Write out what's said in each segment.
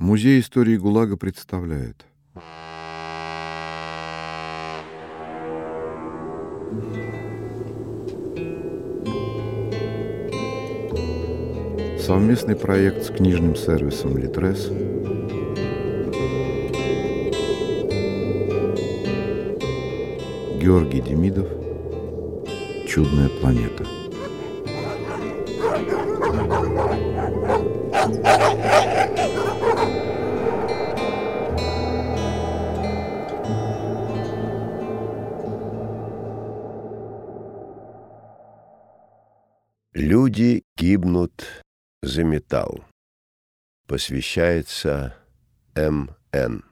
Музей истории ГУЛАГа представляет. Совместный проект с книжным сервисом «Литрес» Георгий Демидов. «Чудная планета» металл. Посвящается М.Н.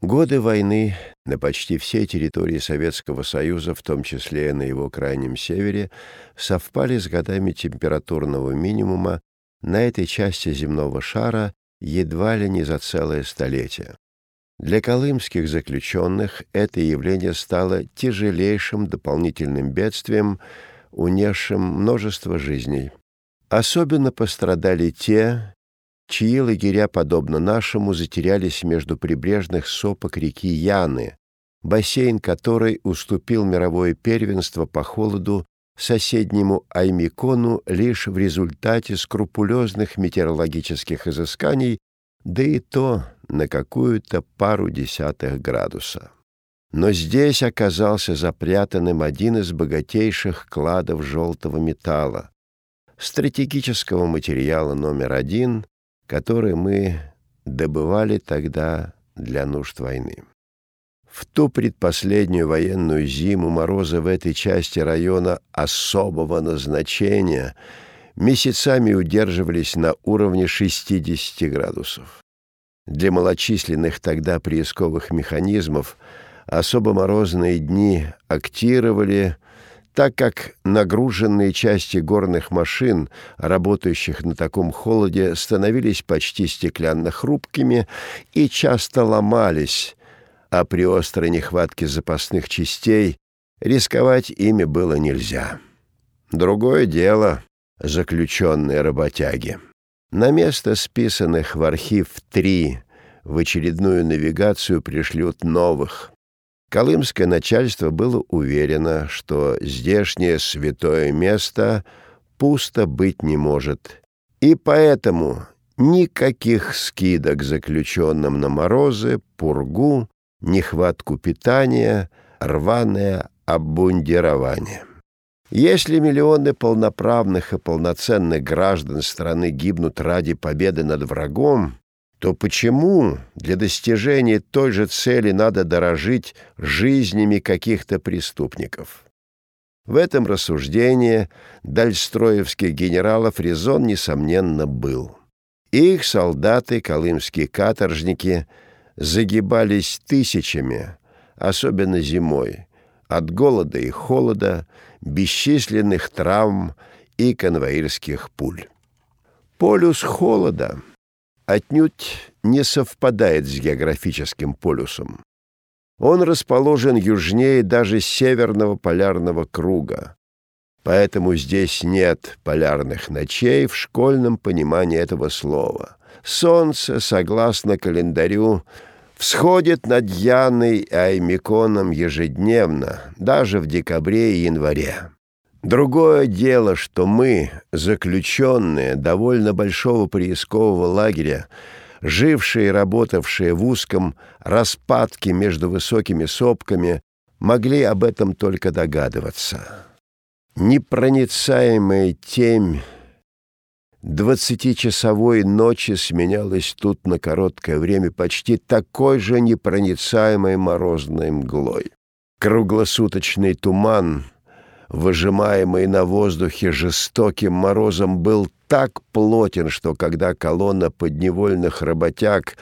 Годы войны на почти всей территории Советского Союза, в том числе и на его крайнем севере, совпали с годами температурного минимума на этой части земного шара едва ли не за целое столетие. Для колымских заключенных это явление стало тяжелейшим дополнительным бедствием, унесшим множество жизней. Особенно пострадали те, чьи лагеря, подобно нашему, затерялись между прибрежных сопок реки Яны, бассейн которой уступил мировое первенство по холоду соседнему Аймикону лишь в результате скрупулезных метеорологических изысканий, да и то на какую-то пару десятых градуса. Но здесь оказался запрятанным один из богатейших кладов желтого металла, стратегического материала номер один, который мы добывали тогда для нужд войны. В ту предпоследнюю военную зиму морозы в этой части района особого назначения месяцами удерживались на уровне 60 градусов. Для малочисленных тогда приисковых механизмов особо морозные дни актировали так как нагруженные части горных машин, работающих на таком холоде, становились почти стеклянно хрупкими и часто ломались, а при острой нехватке запасных частей рисковать ими было нельзя. Другое дело — заключенные работяги. На место списанных в архив три в очередную навигацию пришлют новых. Колымское начальство было уверено, что здешнее святое место пусто быть не может, и поэтому никаких скидок заключенным на морозы, пургу, нехватку питания, рваное обмундирование. Если миллионы полноправных и полноценных граждан страны гибнут ради победы над врагом, то почему для достижения той же цели надо дорожить жизнями каких-то преступников? В этом рассуждении дальстроевских генералов резон, несомненно, был. Их солдаты, колымские каторжники, загибались тысячами, особенно зимой, от голода и холода, бесчисленных травм и конвоирских пуль. Полюс холода — отнюдь не совпадает с географическим полюсом. Он расположен южнее даже северного полярного круга, поэтому здесь нет полярных ночей в школьном понимании этого слова. Солнце, согласно календарю, всходит над Яной и Аймиконом ежедневно, даже в декабре и январе. Другое дело, что мы, заключенные довольно большого приискового лагеря, жившие и работавшие в узком распадке между высокими сопками, могли об этом только догадываться. Непроницаемая темь двадцатичасовой ночи сменялась тут на короткое время почти такой же непроницаемой морозной мглой. Круглосуточный туман — выжимаемый на воздухе жестоким морозом, был так плотен, что когда колонна подневольных работяг,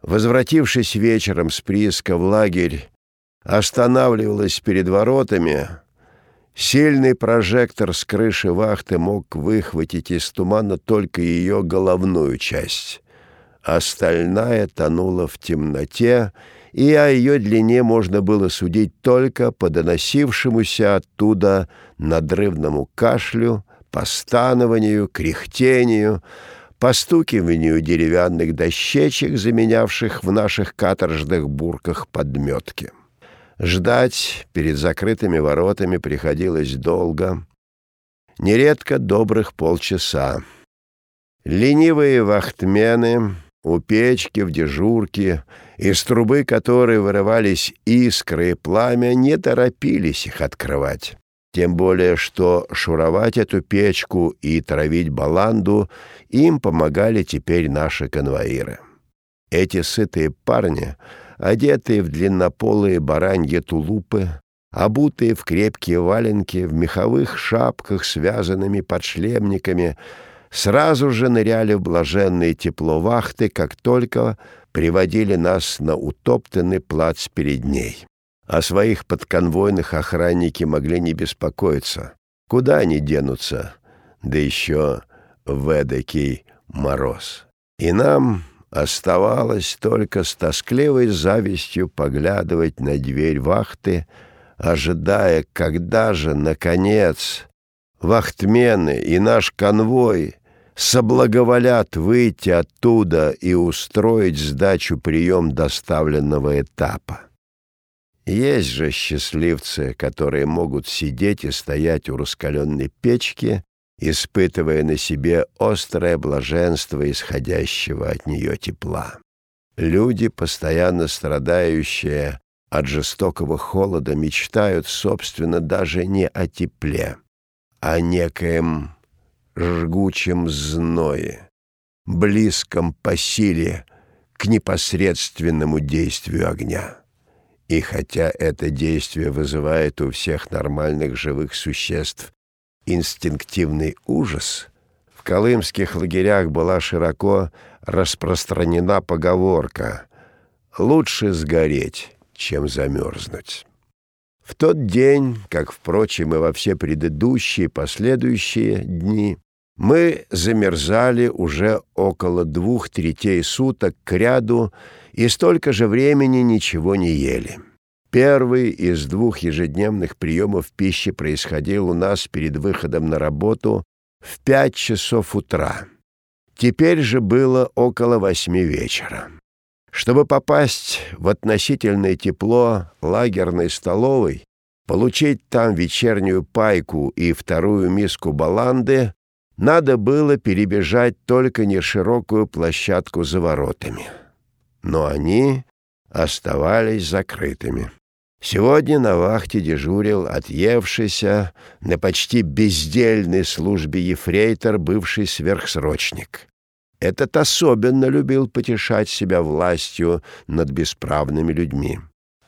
возвратившись вечером с прииска в лагерь, останавливалась перед воротами, сильный прожектор с крыши вахты мог выхватить из тумана только ее головную часть, Остальная тонула в темноте, и о ее длине можно было судить только по доносившемуся оттуда надрывному кашлю, постанованию, кряхтению, постукиванию деревянных дощечек, заменявших в наших каторжных бурках подметки. Ждать перед закрытыми воротами приходилось долго, нередко добрых полчаса. Ленивые вахтмены у печки в дежурке, из трубы которой вырывались искры и пламя, не торопились их открывать. Тем более, что шуровать эту печку и травить баланду им помогали теперь наши конвоиры. Эти сытые парни, одетые в длиннополые бараньи тулупы, обутые в крепкие валенки, в меховых шапках, связанными подшлемниками, сразу же ныряли в блаженное тепло вахты, как только приводили нас на утоптанный плац перед ней. О своих подконвойных охранники могли не беспокоиться. Куда они денутся? Да еще в эдакий мороз. И нам оставалось только с тоскливой завистью поглядывать на дверь вахты, ожидая, когда же, наконец, вахтмены и наш конвой соблаговолят выйти оттуда и устроить сдачу прием доставленного этапа. Есть же счастливцы, которые могут сидеть и стоять у раскаленной печки, испытывая на себе острое блаженство исходящего от нее тепла. Люди, постоянно страдающие от жестокого холода, мечтают, собственно, даже не о тепле, а о некоем жгучем зное, близком по силе к непосредственному действию огня. И хотя это действие вызывает у всех нормальных живых существ инстинктивный ужас, в колымских лагерях была широко распространена поговорка «лучше сгореть, чем замерзнуть». В тот день, как, впрочем, и во все предыдущие последующие дни, мы замерзали уже около двух третей суток к ряду и столько же времени ничего не ели. Первый из двух ежедневных приемов пищи происходил у нас перед выходом на работу в пять часов утра. Теперь же было около восьми вечера. Чтобы попасть в относительное тепло лагерной столовой, получить там вечернюю пайку и вторую миску баланды, надо было перебежать только не широкую площадку за воротами. Но они оставались закрытыми. Сегодня на вахте дежурил отъевшийся на почти бездельной службе ефрейтор, бывший сверхсрочник. Этот особенно любил потешать себя властью над бесправными людьми.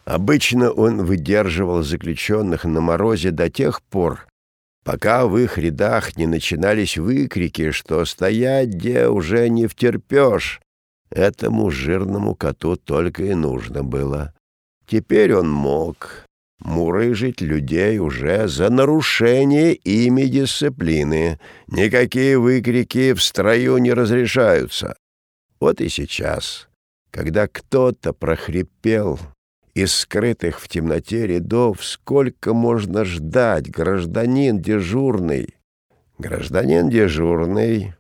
Обычно он выдерживал заключенных на морозе до тех пор, пока в их рядах не начинались выкрики, что стоять где уже не втерпешь. Этому жирному коту только и нужно было. Теперь он мог мурыжить людей уже за нарушение ими дисциплины. Никакие выкрики в строю не разрешаются. Вот и сейчас, когда кто-то прохрипел из скрытых в темноте рядов, сколько можно ждать, гражданин дежурный? Гражданин дежурный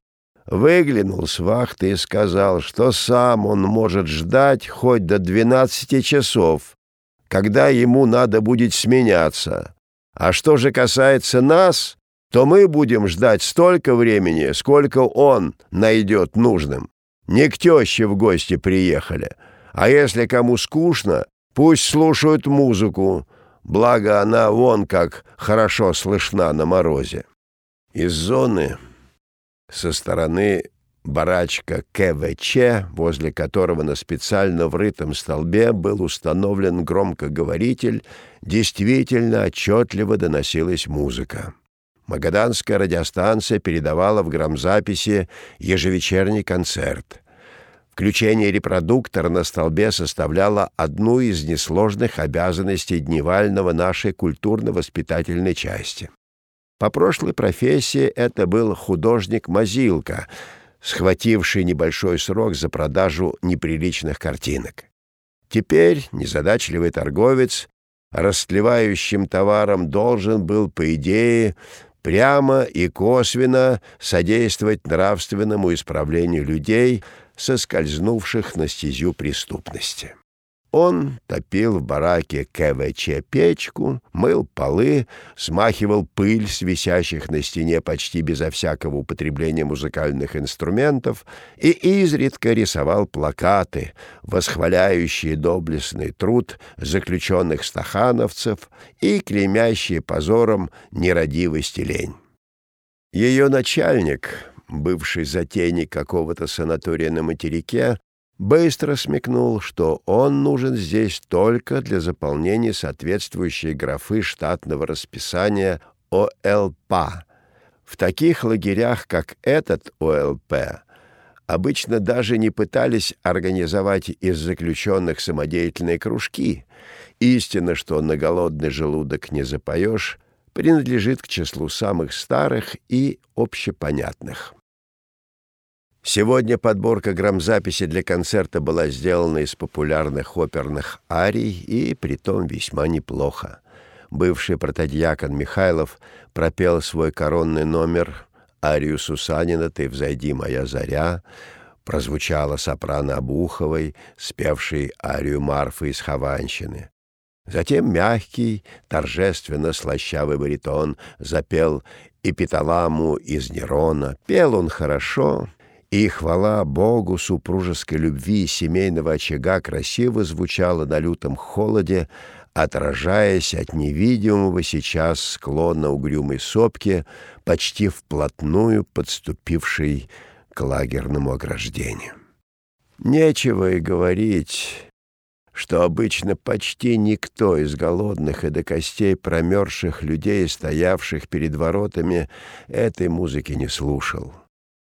выглянул с вахты и сказал, что сам он может ждать хоть до двенадцати часов, когда ему надо будет сменяться. А что же касается нас, то мы будем ждать столько времени, сколько он найдет нужным. Не к теще в гости приехали, а если кому скучно, пусть слушают музыку, благо она вон как хорошо слышна на морозе. Из зоны со стороны барачка КВЧ, возле которого на специально врытом столбе был установлен громкоговоритель, действительно отчетливо доносилась музыка. Магаданская радиостанция передавала в грамзаписи ежевечерний концерт. Включение репродуктора на столбе составляло одну из несложных обязанностей дневального нашей культурно-воспитательной части. По прошлой профессии это был художник-мазилка, схвативший небольшой срок за продажу неприличных картинок. Теперь незадачливый торговец растлевающим товаром должен был, по идее, прямо и косвенно содействовать нравственному исправлению людей, соскользнувших на стезю преступности. Он топил в бараке КВЧ печку, мыл полы, смахивал пыль с висящих на стене почти безо всякого употребления музыкальных инструментов и изредка рисовал плакаты, восхваляющие доблестный труд заключенных стахановцев и клеймящие позором нерадивость и лень. Ее начальник, бывший затейник какого-то санатория на материке, быстро смекнул, что он нужен здесь только для заполнения соответствующей графы штатного расписания ОЛП. В таких лагерях, как этот ОЛП, обычно даже не пытались организовать из заключенных самодеятельные кружки. Истина, что на голодный желудок не запоешь, принадлежит к числу самых старых и общепонятных. Сегодня подборка грамзаписи для концерта была сделана из популярных оперных арий и притом весьма неплохо. Бывший протодьякон Михайлов пропел свой коронный номер арию Сусанина «Ты взойди, моя заря», прозвучала сопрано Обуховой, спевшей арию Марфы из Хованщины. Затем мягкий, торжественно слащавый баритон запел «Эпиталаму из Нерона». Пел он хорошо, и хвала Богу супружеской любви и семейного очага красиво звучала на лютом холоде, отражаясь от невидимого сейчас склона угрюмой сопки, почти вплотную подступившей к лагерному ограждению. Нечего и говорить, что обычно почти никто из голодных и до костей промерзших людей, стоявших перед воротами, этой музыки не слушал.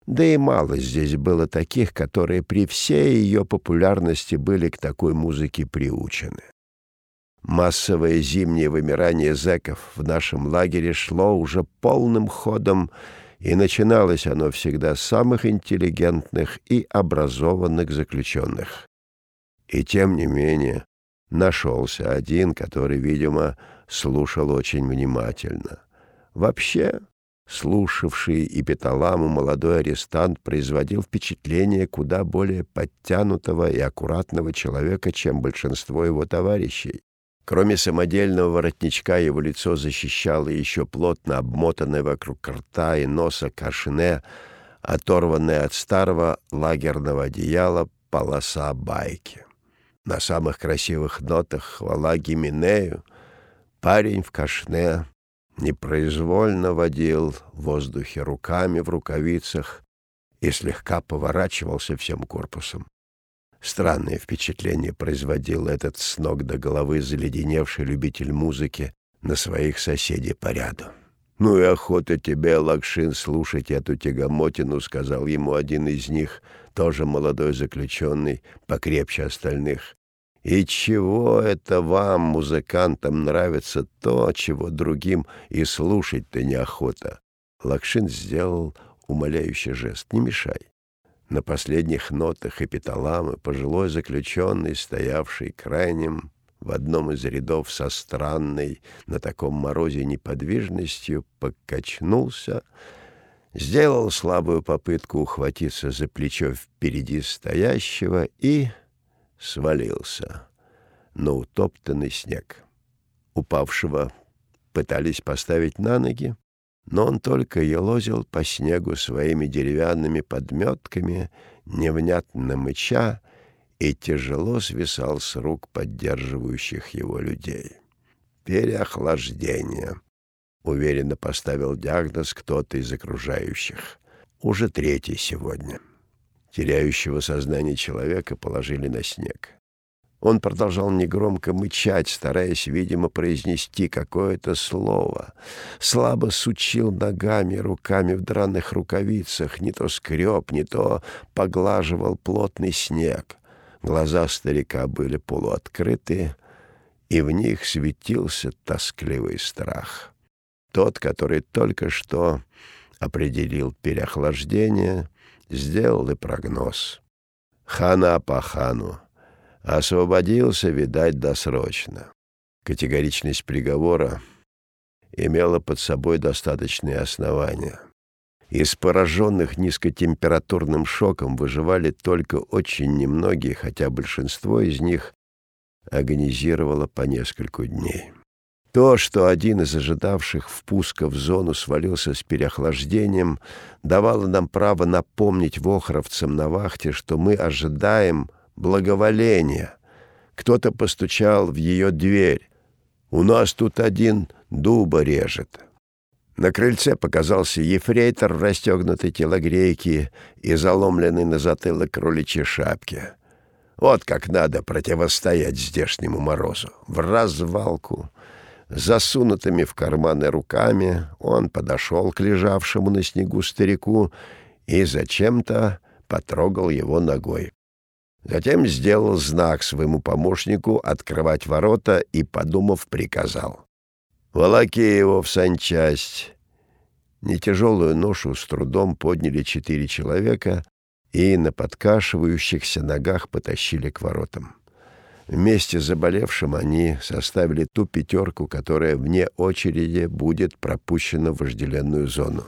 Да и мало здесь было таких, которые при всей ее популярности были к такой музыке приучены. Массовое зимнее вымирание зэков в нашем лагере шло уже полным ходом, и начиналось оно всегда с самых интеллигентных и образованных заключенных. И тем не менее нашелся один, который, видимо, слушал очень внимательно. Вообще, Слушавший эпиталаму молодой арестант производил впечатление куда более подтянутого и аккуратного человека, чем большинство его товарищей. Кроме самодельного воротничка, его лицо защищало еще плотно обмотанное вокруг рта и носа кашне, оторванное от старого лагерного одеяла полоса байки. На самых красивых нотах хвала Гименею, парень в кашне непроизвольно водил в воздухе руками в рукавицах и слегка поворачивался всем корпусом. Странное впечатление производил этот с ног до головы заледеневший любитель музыки на своих соседей по ряду. «Ну и охота тебе, Лакшин, слушать эту тягомотину», — сказал ему один из них, тоже молодой заключенный, покрепче остальных. И чего это вам, музыкантам, нравится то, чего другим и слушать-то неохота? Лакшин сделал умоляющий жест. Не мешай. На последних нотах эпиталамы пожилой заключенный, стоявший крайним в одном из рядов со странной на таком морозе неподвижностью, покачнулся, сделал слабую попытку ухватиться за плечо впереди стоящего и свалился на утоптанный снег. Упавшего пытались поставить на ноги, но он только елозил по снегу своими деревянными подметками, невнятно мыча, и тяжело свисал с рук поддерживающих его людей. Переохлаждение. Уверенно поставил диагноз кто-то из окружающих. Уже третий сегодня теряющего сознание человека положили на снег. Он продолжал негромко мычать, стараясь, видимо, произнести какое-то слово. Слабо сучил ногами, руками в драных рукавицах, не то скреб, не то поглаживал плотный снег. Глаза старика были полуоткрыты, и в них светился тоскливый страх. Тот, который только что определил переохлаждение — сделал и прогноз. Хана по хану. Освободился, видать, досрочно. Категоричность приговора имела под собой достаточные основания. Из пораженных низкотемпературным шоком выживали только очень немногие, хотя большинство из них агонизировало по несколько дней. То, что один из ожидавших впуска в зону свалился с переохлаждением, давало нам право напомнить вохровцам на вахте, что мы ожидаем благоволения. Кто-то постучал в ее дверь. «У нас тут один дуба режет». На крыльце показался ефрейтор в расстегнутой телогрейке и заломленный на затылок кроличьей шапке. Вот как надо противостоять здешнему морозу. В развалку. Засунутыми в карманы руками он подошел к лежавшему на снегу старику и зачем-то потрогал его ногой. Затем сделал знак своему помощнику открывать ворота и, подумав, приказал. «Волоки его в санчасть». Нетяжелую ношу с трудом подняли четыре человека и на подкашивающихся ногах потащили к воротам. Вместе с заболевшим они составили ту пятерку, которая вне очереди будет пропущена в вожделенную зону.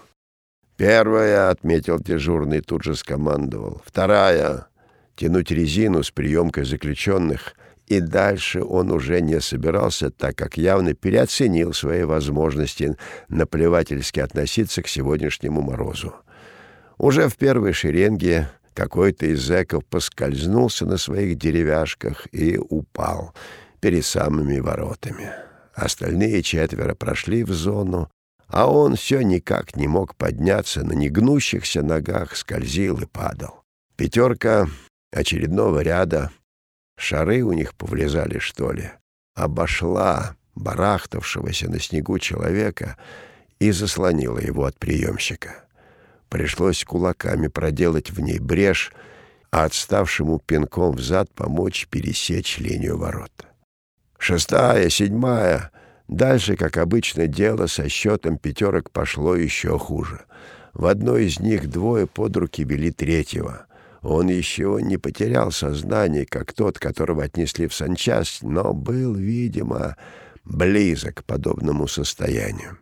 «Первая», — отметил дежурный, тут же скомандовал. «Вторая — тянуть резину с приемкой заключенных». И дальше он уже не собирался, так как явно переоценил свои возможности наплевательски относиться к сегодняшнему морозу. Уже в первой шеренге какой-то из зэков поскользнулся на своих деревяшках и упал перед самыми воротами. Остальные четверо прошли в зону, а он все никак не мог подняться на негнущихся ногах, скользил и падал. Пятерка очередного ряда, шары у них повлезали, что ли, обошла барахтавшегося на снегу человека и заслонила его от приемщика. Пришлось кулаками проделать в ней брешь, а отставшему пинком взад помочь пересечь линию ворот. Шестая, седьмая. Дальше, как обычно, дело со счетом пятерок пошло еще хуже. В одной из них двое под руки вели третьего. Он еще не потерял сознание, как тот, которого отнесли в санчасть, но был, видимо, близок к подобному состоянию.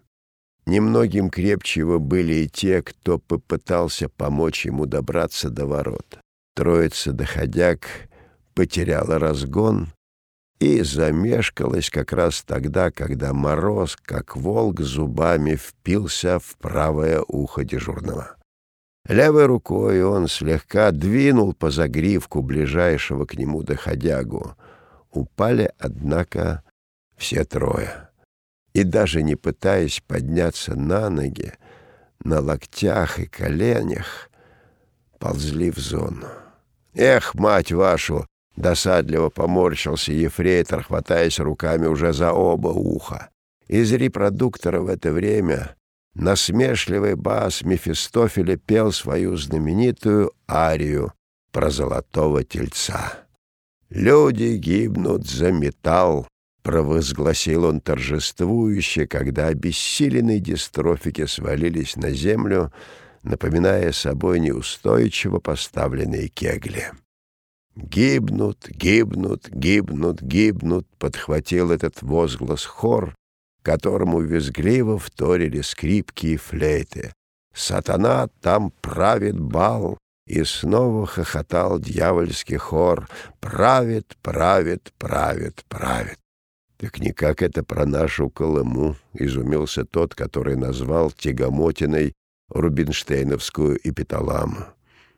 Немногим крепче его были и те, кто попытался помочь ему добраться до ворот. Троица доходяг потеряла разгон и замешкалась как раз тогда, когда мороз, как волк зубами, впился в правое ухо дежурного. Левой рукой он слегка двинул по загривку ближайшего к нему доходягу. Упали, однако, все трое и даже не пытаясь подняться на ноги, на локтях и коленях, ползли в зону. «Эх, мать вашу!» — досадливо поморщился ефрейтор, хватаясь руками уже за оба уха. Из репродуктора в это время насмешливый бас Мефистофеля пел свою знаменитую арию про золотого тельца. «Люди гибнут за металл, провозгласил он торжествующе, когда обессиленные дистрофики свалились на землю, напоминая собой неустойчиво поставленные кегли. «Гибнут, гибнут, гибнут, гибнут», — подхватил этот возглас хор, которому визгливо вторили скрипки и флейты. «Сатана там правит бал», и снова хохотал дьявольский хор «Правит, правит, правит, правит». «Так никак это про нашу Колыму», — изумился тот, который назвал тягомотиной Рубинштейновскую эпиталаму.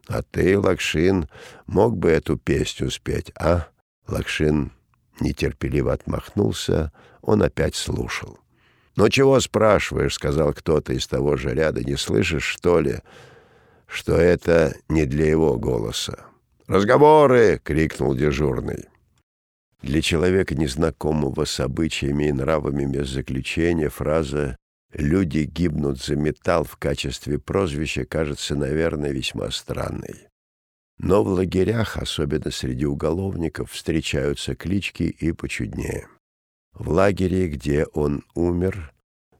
«А ты, Лакшин, мог бы эту песню спеть, а?» Лакшин нетерпеливо отмахнулся, он опять слушал. «Ну чего спрашиваешь?» — сказал кто-то из того же ряда. «Не слышишь, что ли, что это не для его голоса?» «Разговоры!» — крикнул дежурный. Для человека, незнакомого с обычаями и нравами без заключения, фраза «люди гибнут за металл» в качестве прозвища кажется, наверное, весьма странной. Но в лагерях, особенно среди уголовников, встречаются клички и почуднее. В лагере, где он умер,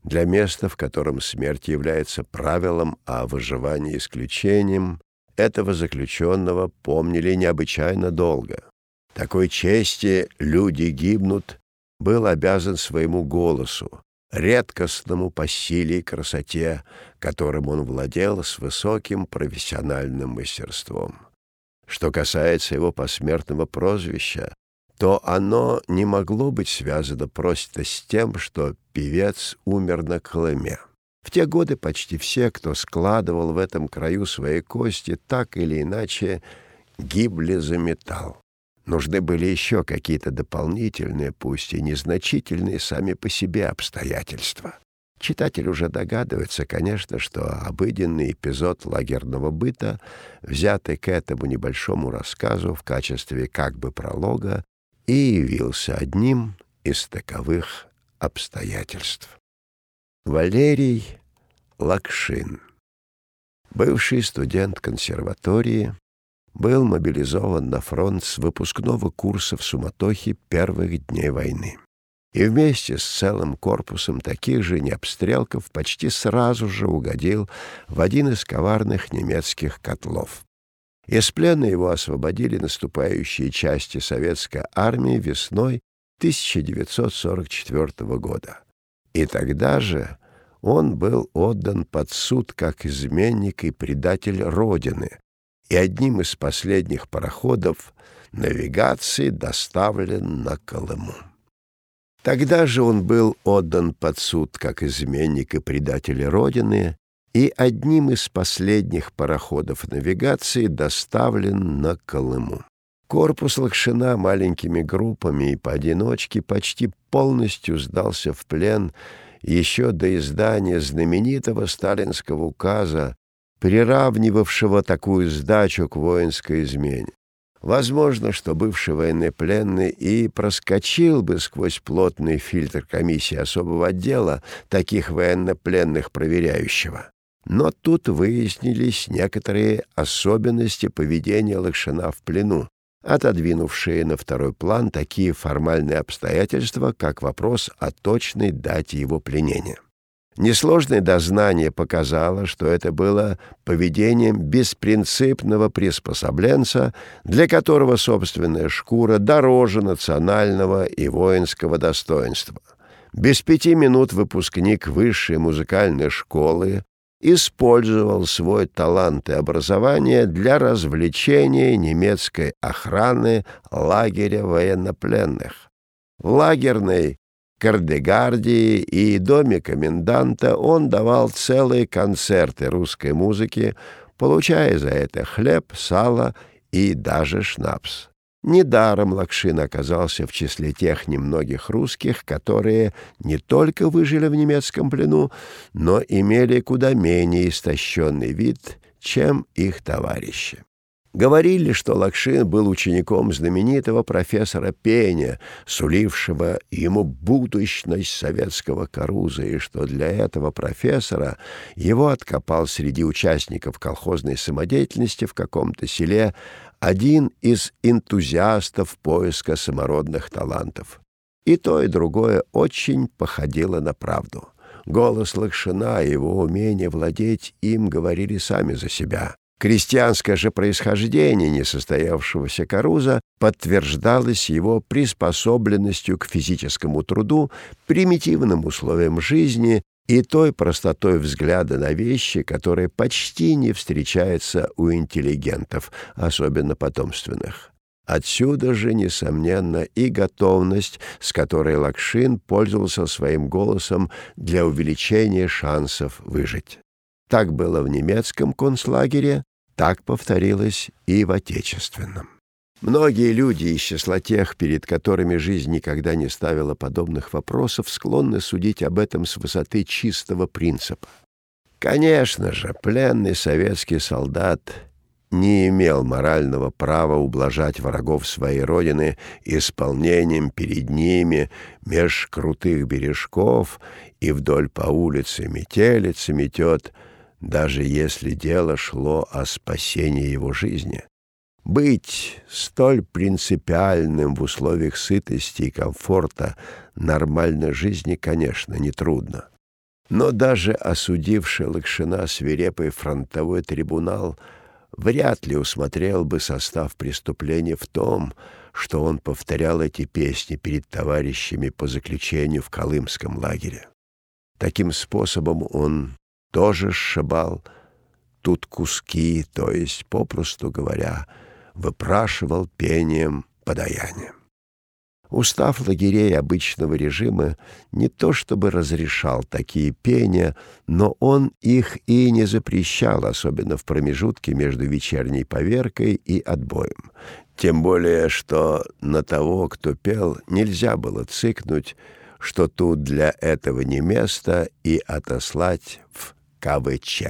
для места, в котором смерть является правилом, а выживание исключением, этого заключенного помнили необычайно долго. Такой чести люди гибнут был обязан своему голосу, редкостному по силе и красоте, которым он владел с высоким профессиональным мастерством. Что касается его посмертного прозвища, то оно не могло быть связано просто с тем, что певец умер на Колыме. В те годы почти все, кто складывал в этом краю свои кости, так или иначе гибли за металл. Нужны были еще какие-то дополнительные, пусть и незначительные сами по себе обстоятельства. Читатель уже догадывается, конечно, что обыденный эпизод лагерного быта, взятый к этому небольшому рассказу в качестве как бы пролога, и явился одним из таковых обстоятельств. Валерий Лакшин, бывший студент консерватории, был мобилизован на фронт с выпускного курса в суматохе первых дней войны. И вместе с целым корпусом таких же необстрелков почти сразу же угодил в один из коварных немецких котлов. Из плена его освободили наступающие части советской армии весной 1944 года. И тогда же он был отдан под суд как изменник и предатель Родины, и одним из последних пароходов навигации доставлен на Колыму. Тогда же он был отдан под суд как изменник и предатель Родины и одним из последних пароходов навигации доставлен на Колыму. Корпус Лакшина маленькими группами и поодиночке почти полностью сдался в плен еще до издания знаменитого сталинского указа приравнивавшего такую сдачу к воинской измене. Возможно, что бывший военнопленный и проскочил бы сквозь плотный фильтр комиссии особого отдела таких военнопленных проверяющего. Но тут выяснились некоторые особенности поведения Лакшина в плену, отодвинувшие на второй план такие формальные обстоятельства, как вопрос о точной дате его пленения. Несложное дознание показало, что это было поведением беспринципного приспособленца, для которого собственная шкура дороже национального и воинского достоинства. Без пяти минут выпускник высшей музыкальной школы использовал свой талант и образование для развлечения немецкой охраны лагеря военнопленных. В лагерной Кардегардии и доме коменданта он давал целые концерты русской музыки, получая за это хлеб, сало и даже шнапс. Недаром Лакшин оказался в числе тех немногих русских, которые не только выжили в немецком плену, но имели куда менее истощенный вид, чем их товарищи. Говорили, что Лакшин был учеником знаменитого профессора Пеня, сулившего ему будущность советского Каруза, и что для этого профессора его откопал среди участников колхозной самодеятельности в каком-то селе один из энтузиастов поиска самородных талантов. И то, и другое очень походило на правду. Голос Лакшина и его умение владеть им говорили сами за себя. Крестьянское же происхождение несостоявшегося Каруза подтверждалось его приспособленностью к физическому труду, примитивным условиям жизни и той простотой взгляда на вещи, которая почти не встречается у интеллигентов, особенно потомственных. Отсюда же, несомненно, и готовность, с которой Лакшин пользовался своим голосом для увеличения шансов выжить. Так было в немецком концлагере, так повторилось и в отечественном. Многие люди из числа тех, перед которыми жизнь никогда не ставила подобных вопросов, склонны судить об этом с высоты чистого принципа. Конечно же, пленный советский солдат не имел морального права ублажать врагов своей родины исполнением перед ними меж крутых бережков и вдоль по улице метелица метет — даже если дело шло о спасении его жизни. Быть столь принципиальным в условиях сытости и комфорта нормальной жизни, конечно, нетрудно. Но даже осудивший Лакшина свирепый фронтовой трибунал вряд ли усмотрел бы состав преступления в том, что он повторял эти песни перед товарищами по заключению в Колымском лагере. Таким способом он тоже сшибал тут куски, то есть, попросту говоря, выпрашивал пением подаянием. Устав лагерей обычного режима не то чтобы разрешал такие пения, но он их и не запрещал, особенно в промежутке между вечерней поверкой и отбоем. Тем более, что на того, кто пел, нельзя было цикнуть, что тут для этого не место, и отослать в КВЧ.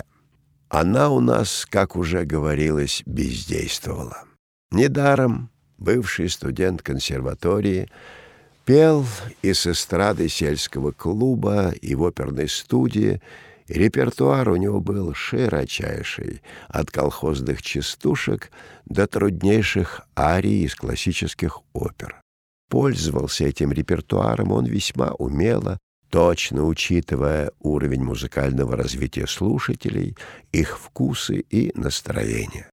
Она у нас, как уже говорилось, бездействовала. Недаром бывший студент консерватории, пел и с эстрады сельского клуба, и в оперной студии. Репертуар у него был широчайший, от колхозных частушек до труднейших арий из классических опер. Пользовался этим репертуаром он весьма умело, точно учитывая уровень музыкального развития слушателей, их вкусы и настроения.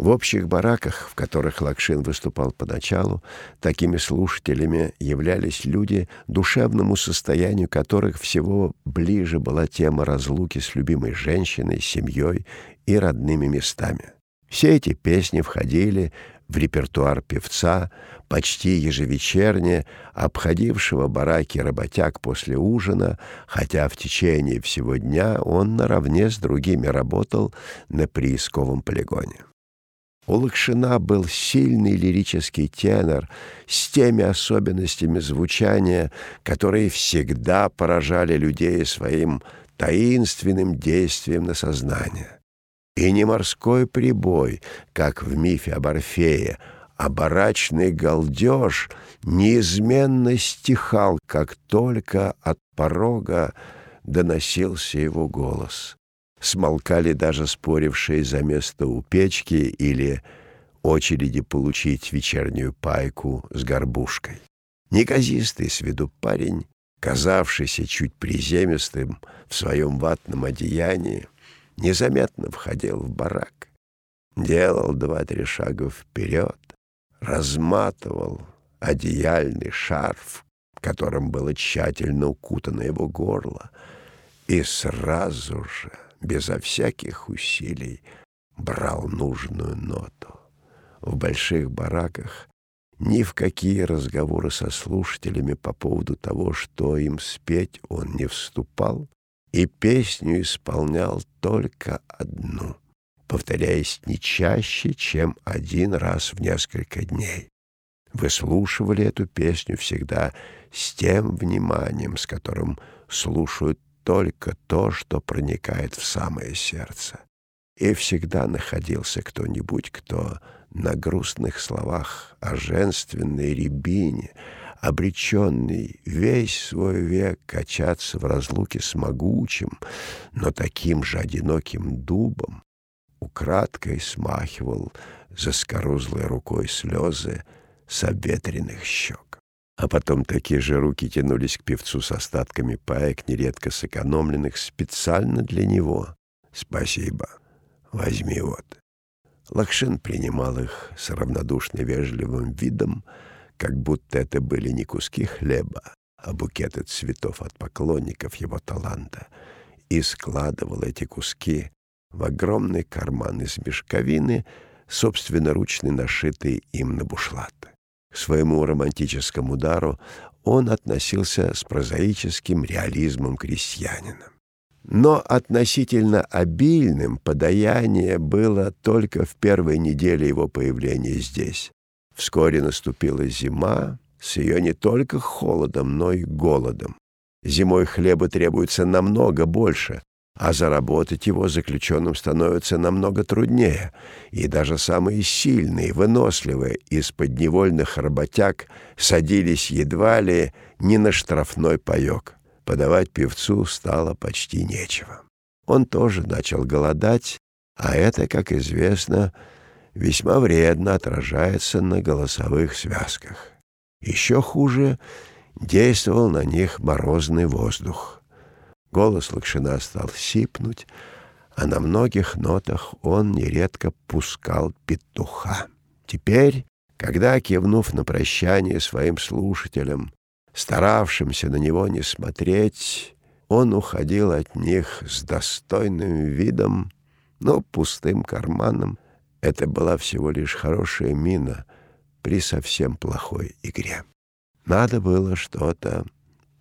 В общих бараках, в которых Лакшин выступал поначалу, такими слушателями являлись люди, душевному состоянию которых всего ближе была тема разлуки с любимой женщиной, семьей и родными местами. Все эти песни входили в репертуар певца, почти ежевечерне обходившего бараки работяг после ужина, хотя в течение всего дня он наравне с другими работал на приисковом полигоне. У Лакшина был сильный лирический тенор с теми особенностями звучания, которые всегда поражали людей своим таинственным действием на сознание. И не морской прибой, как в мифе об Орфее, а барачный галдеж неизменно стихал, как только от порога доносился его голос смолкали даже спорившие за место у печки или очереди получить вечернюю пайку с горбушкой. Неказистый с виду парень, казавшийся чуть приземистым в своем ватном одеянии, незаметно входил в барак, делал два-три шага вперед, разматывал одеяльный шарф, которым было тщательно укутано его горло, и сразу же безо всяких усилий брал нужную ноту. В больших бараках ни в какие разговоры со слушателями по поводу того, что им спеть, он не вступал, и песню исполнял только одну, повторяясь не чаще, чем один раз в несколько дней. Выслушивали эту песню всегда с тем вниманием, с которым слушают только то, что проникает в самое сердце. И всегда находился кто-нибудь, кто на грустных словах о женственной рябине, обреченный весь свой век качаться в разлуке с могучим, но таким же одиноким дубом, украдкой смахивал заскорузлой рукой слезы с обветренных щек. А потом такие же руки тянулись к певцу с остатками паек, нередко сэкономленных специально для него. «Спасибо. Возьми вот». Лакшин принимал их с равнодушно вежливым видом, как будто это были не куски хлеба, а букеты цветов от поклонников его таланта, и складывал эти куски в огромный карман из мешковины, собственноручно нашитый им на бушлат. К своему романтическому дару он относился с прозаическим реализмом крестьянина. Но относительно обильным подаяние было только в первой неделе его появления здесь. Вскоре наступила зима с ее не только холодом, но и голодом. Зимой хлеба требуется намного больше, а заработать его заключенным становится намного труднее, и даже самые сильные, выносливые из подневольных работяг садились едва ли не на штрафной паёк. Подавать певцу стало почти нечего. Он тоже начал голодать, а это, как известно, весьма вредно отражается на голосовых связках. Еще хуже действовал на них морозный воздух. Голос Лакшина стал сипнуть, а на многих нотах он нередко пускал петуха. Теперь, когда, кивнув на прощание своим слушателям, старавшимся на него не смотреть, он уходил от них с достойным видом, но пустым карманом. Это была всего лишь хорошая мина при совсем плохой игре. Надо было что-то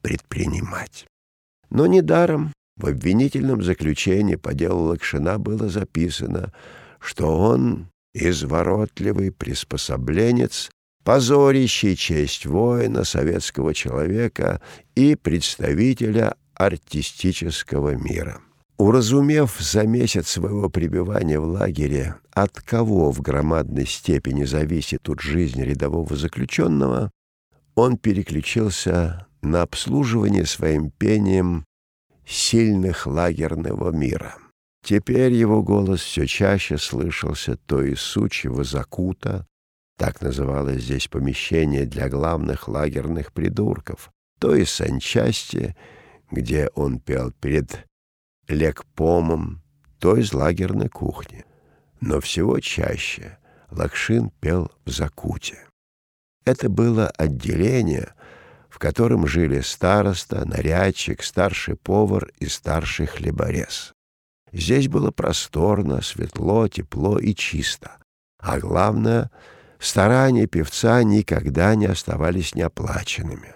предпринимать. Но недаром в обвинительном заключении по делу Лакшина было записано, что он изворотливый приспособленец, позорящий честь воина, советского человека и представителя артистического мира. Уразумев за месяц своего пребывания в лагере, от кого в громадной степени зависит тут жизнь рядового заключенного, он переключился на обслуживание своим пением сильных лагерного мира. Теперь его голос все чаще слышался то из сучьего закута, так называлось здесь помещение для главных лагерных придурков, то из санчасти, где он пел перед лекпомом, то из лагерной кухни. Но всего чаще Лакшин пел в закуте. Это было отделение, в котором жили староста, нарядчик, старший повар и старший хлеборез. Здесь было просторно, светло, тепло и чисто. А главное, старания певца никогда не оставались неоплаченными.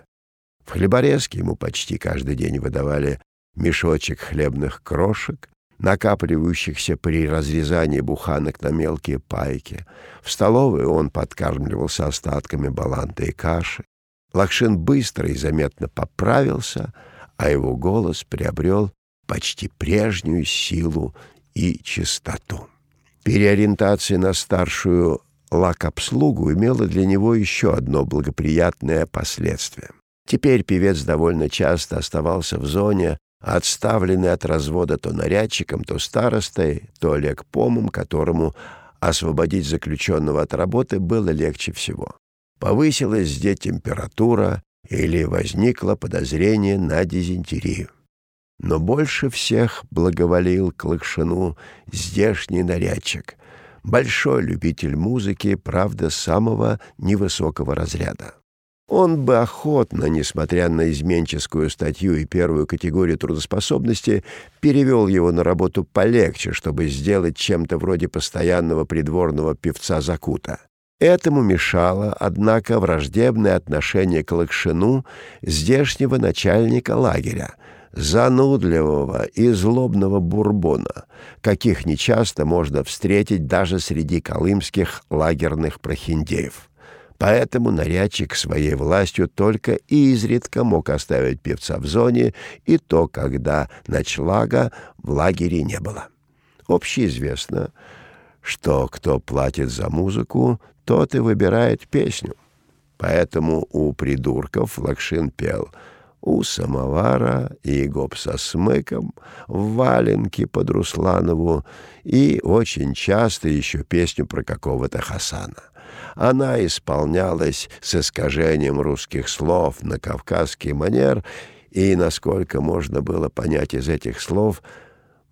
В хлеборезке ему почти каждый день выдавали мешочек хлебных крошек, накапливающихся при разрезании буханок на мелкие пайки. В столовой он подкармливался остатками баланды и каши. Лакшин быстро и заметно поправился, а его голос приобрел почти прежнюю силу и чистоту. Переориентация на старшую лак-обслугу имела для него еще одно благоприятное последствие. Теперь певец довольно часто оставался в зоне, отставленный от развода то нарядчиком, то старостой, то лекпомом, которому освободить заключенного от работы было легче всего. Повысилась здесь температура или возникло подозрение на дизентерию. Но больше всех благоволил к Лакшину здешний нарядчик, большой любитель музыки, правда, самого невысокого разряда. Он бы охотно, несмотря на изменческую статью и первую категорию трудоспособности, перевел его на работу полегче, чтобы сделать чем-то вроде постоянного придворного певца Закута. Этому мешало, однако, враждебное отношение к Лакшину здешнего начальника лагеря, занудливого и злобного бурбона, каких нечасто можно встретить даже среди колымских лагерных прохиндеев. Поэтому нарядчик своей властью только изредка мог оставить певца в зоне, и то, когда ночлага в лагере не было. Общеизвестно, что кто платит за музыку, тот и выбирает песню. Поэтому у придурков Лакшин пел «У самовара и гоп со смыком, в валенке под Русланову» и очень часто еще песню про какого-то Хасана. Она исполнялась с искажением русских слов на кавказский манер, и, насколько можно было понять из этих слов,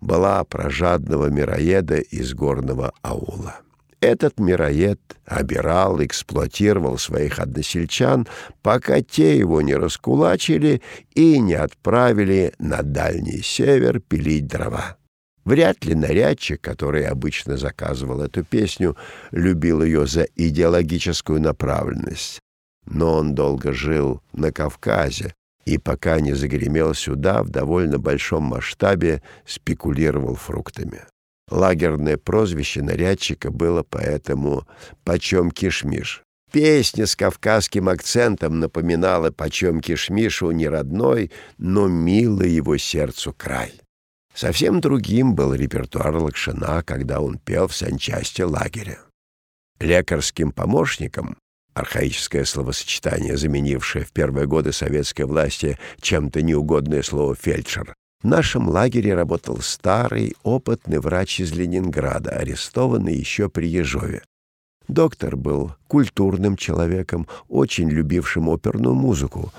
была про жадного мироеда из горного аула. Этот мироед обирал, эксплуатировал своих односельчан, пока те его не раскулачили и не отправили на дальний север пилить дрова. Вряд ли нарядчик, который обычно заказывал эту песню, любил ее за идеологическую направленность. Но он долго жил на Кавказе и пока не загремел сюда, в довольно большом масштабе спекулировал фруктами. Лагерное прозвище нарядчика было поэтому «Почем кишмиш?». Песня с кавказским акцентом напоминала «Почем кишмишу» не родной, но милый его сердцу край. Совсем другим был репертуар Лакшина, когда он пел в санчасти лагеря. Лекарским помощником, архаическое словосочетание, заменившее в первые годы советской власти чем-то неугодное слово «фельдшер», в нашем лагере работал старый, опытный врач из Ленинграда, арестованный еще при Ежове. Доктор был культурным человеком, очень любившим оперную музыку,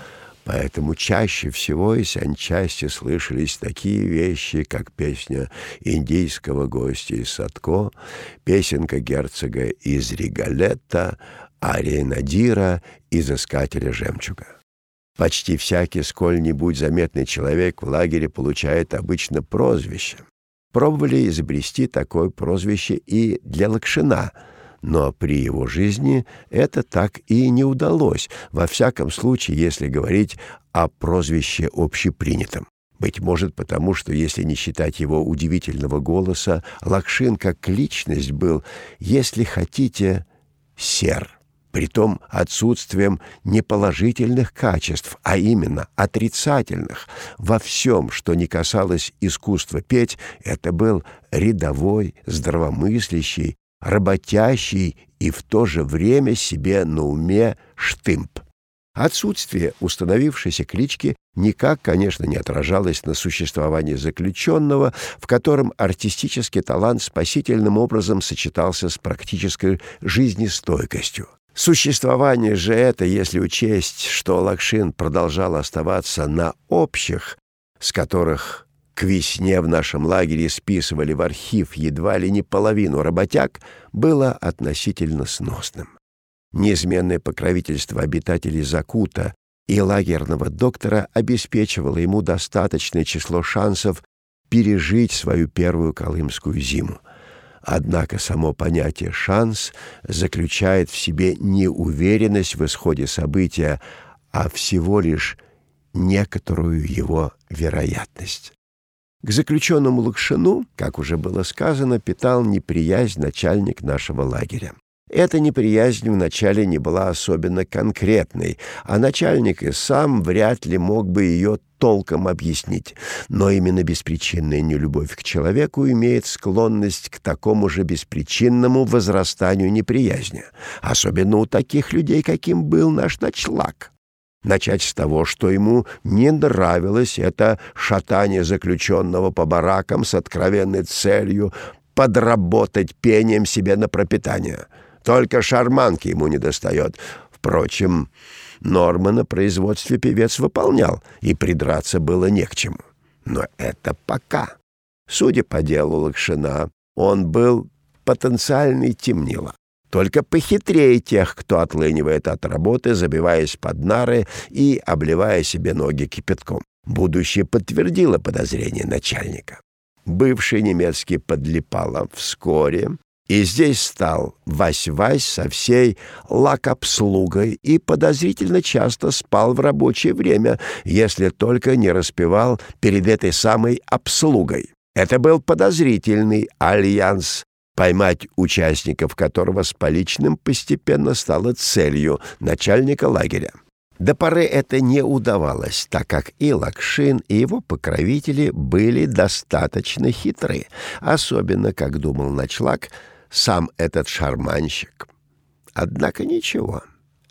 Поэтому чаще всего из санчасти слышались такие вещи, как песня индийского гостя из Садко, песенка герцога из Ригалетта, ария Надира из «Искателя жемчуга». Почти всякий сколь-нибудь заметный человек в лагере получает обычно прозвище. Пробовали изобрести такое прозвище и для Лакшина — но при его жизни это так и не удалось, во всяком случае, если говорить о прозвище общепринятом. Быть может, потому что, если не считать его удивительного голоса, Лакшин как личность был, если хотите, сер, притом отсутствием неположительных качеств, а именно отрицательных. Во всем, что не касалось искусства петь, это был рядовой, здравомыслящий, работящий и в то же время себе на уме штымп. Отсутствие установившейся клички никак, конечно, не отражалось на существовании заключенного, в котором артистический талант спасительным образом сочетался с практической жизнестойкостью. Существование же это, если учесть, что Лакшин продолжал оставаться на общих, с которых к весне в нашем лагере списывали в архив едва ли не половину работяг, было относительно сносным. Неизменное покровительство обитателей Закута и лагерного доктора обеспечивало ему достаточное число шансов пережить свою первую колымскую зиму. Однако само понятие «шанс» заключает в себе не уверенность в исходе события, а всего лишь некоторую его вероятность. К заключенному Лакшину, как уже было сказано, питал неприязнь начальник нашего лагеря. Эта неприязнь вначале не была особенно конкретной, а начальник и сам вряд ли мог бы ее толком объяснить. Но именно беспричинная нелюбовь к человеку имеет склонность к такому же беспричинному возрастанию неприязни, особенно у таких людей, каким был наш ночлаг. Начать с того, что ему не нравилось это шатание заключенного по баракам с откровенной целью подработать пением себе на пропитание. Только шарманки ему не достает. Впрочем, нормы на производстве певец выполнял, и придраться было не к чему. Но это пока. Судя по делу Лакшина, он был потенциальный темнило только похитрее тех, кто отлынивает от работы, забиваясь под нары и обливая себе ноги кипятком. Будущее подтвердило подозрение начальника. Бывший немецкий подлипало вскоре, и здесь стал Вась-Вась со всей лакобслугой и подозрительно часто спал в рабочее время, если только не распевал перед этой самой обслугой. Это был подозрительный альянс поймать участников которого с поличным постепенно стало целью начальника лагеря. До поры это не удавалось, так как и Лакшин, и его покровители были достаточно хитры, особенно, как думал Ночлак, сам этот шарманщик. Однако ничего.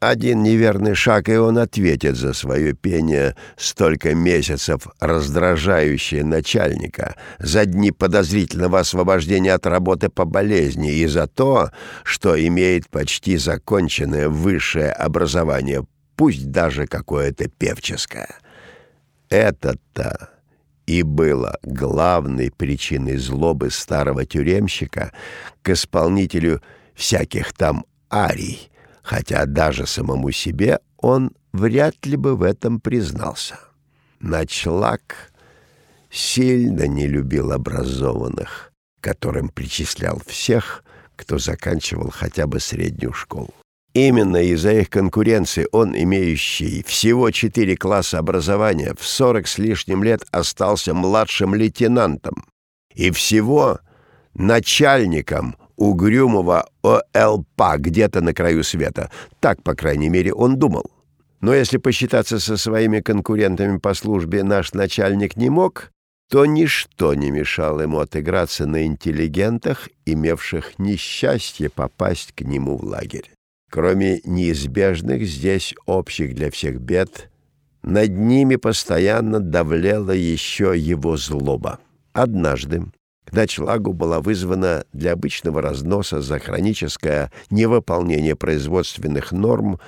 Один неверный шаг, и он ответит за свое пение столько месяцев, раздражающее начальника, за дни подозрительного освобождения от работы по болезни и за то, что имеет почти законченное высшее образование, пусть даже какое-то певческое. Это-то и было главной причиной злобы старого тюремщика к исполнителю всяких там арий, хотя даже самому себе он вряд ли бы в этом признался. Начлак сильно не любил образованных, которым причислял всех, кто заканчивал хотя бы среднюю школу. Именно из-за их конкуренции он, имеющий всего четыре класса образования, в сорок с лишним лет остался младшим лейтенантом и всего начальником угрюмого ОЛПа где-то на краю света. Так, по крайней мере, он думал. Но если посчитаться со своими конкурентами по службе наш начальник не мог, то ничто не мешало ему отыграться на интеллигентах, имевших несчастье попасть к нему в лагерь. Кроме неизбежных здесь общих для всех бед, над ними постоянно давлела еще его злоба. Однажды, к ночлагу была вызвана для обычного разноса за хроническое невыполнение производственных норм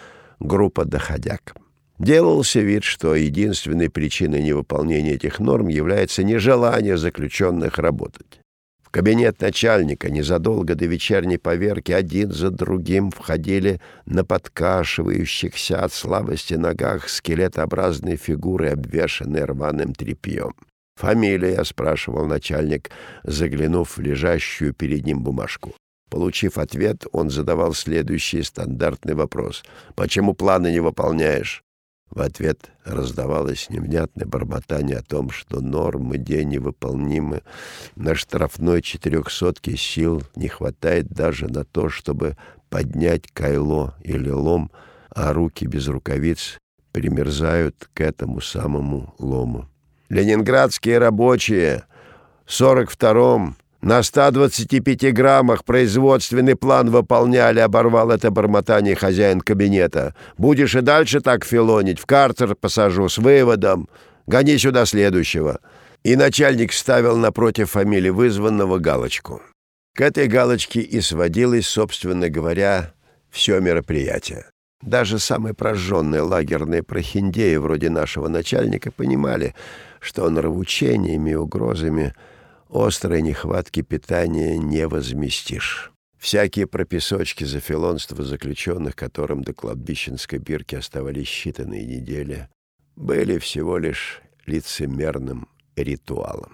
группа доходяг. Делался вид, что единственной причиной невыполнения этих норм является нежелание заключенных работать. В кабинет начальника незадолго до вечерней поверки один за другим входили на подкашивающихся от слабости ногах скелетообразные фигуры, обвешанные рваным тряпьем. «Фамилия?» — спрашивал начальник, заглянув в лежащую перед ним бумажку. Получив ответ, он задавал следующий стандартный вопрос. «Почему планы не выполняешь?» В ответ раздавалось невнятное бормотание о том, что нормы день невыполнимы. На штрафной четырехсотке сил не хватает даже на то, чтобы поднять кайло или лом, а руки без рукавиц примерзают к этому самому лому. «Ленинградские рабочие в сорок втором на 125 граммах производственный план выполняли, оборвал это бормотание хозяин кабинета. Будешь и дальше так филонить, в карцер посажу с выводом. Гони сюда следующего. И начальник ставил напротив фамилии вызванного галочку. К этой галочке и сводилось, собственно говоря, все мероприятие. Даже самые прожженные лагерные прохиндеи вроде нашего начальника понимали, что нравоучениями и угрозами – острой нехватки питания не возместишь. Всякие прописочки за филонство заключенных, которым до кладбищенской бирки оставались считанные недели, были всего лишь лицемерным ритуалом.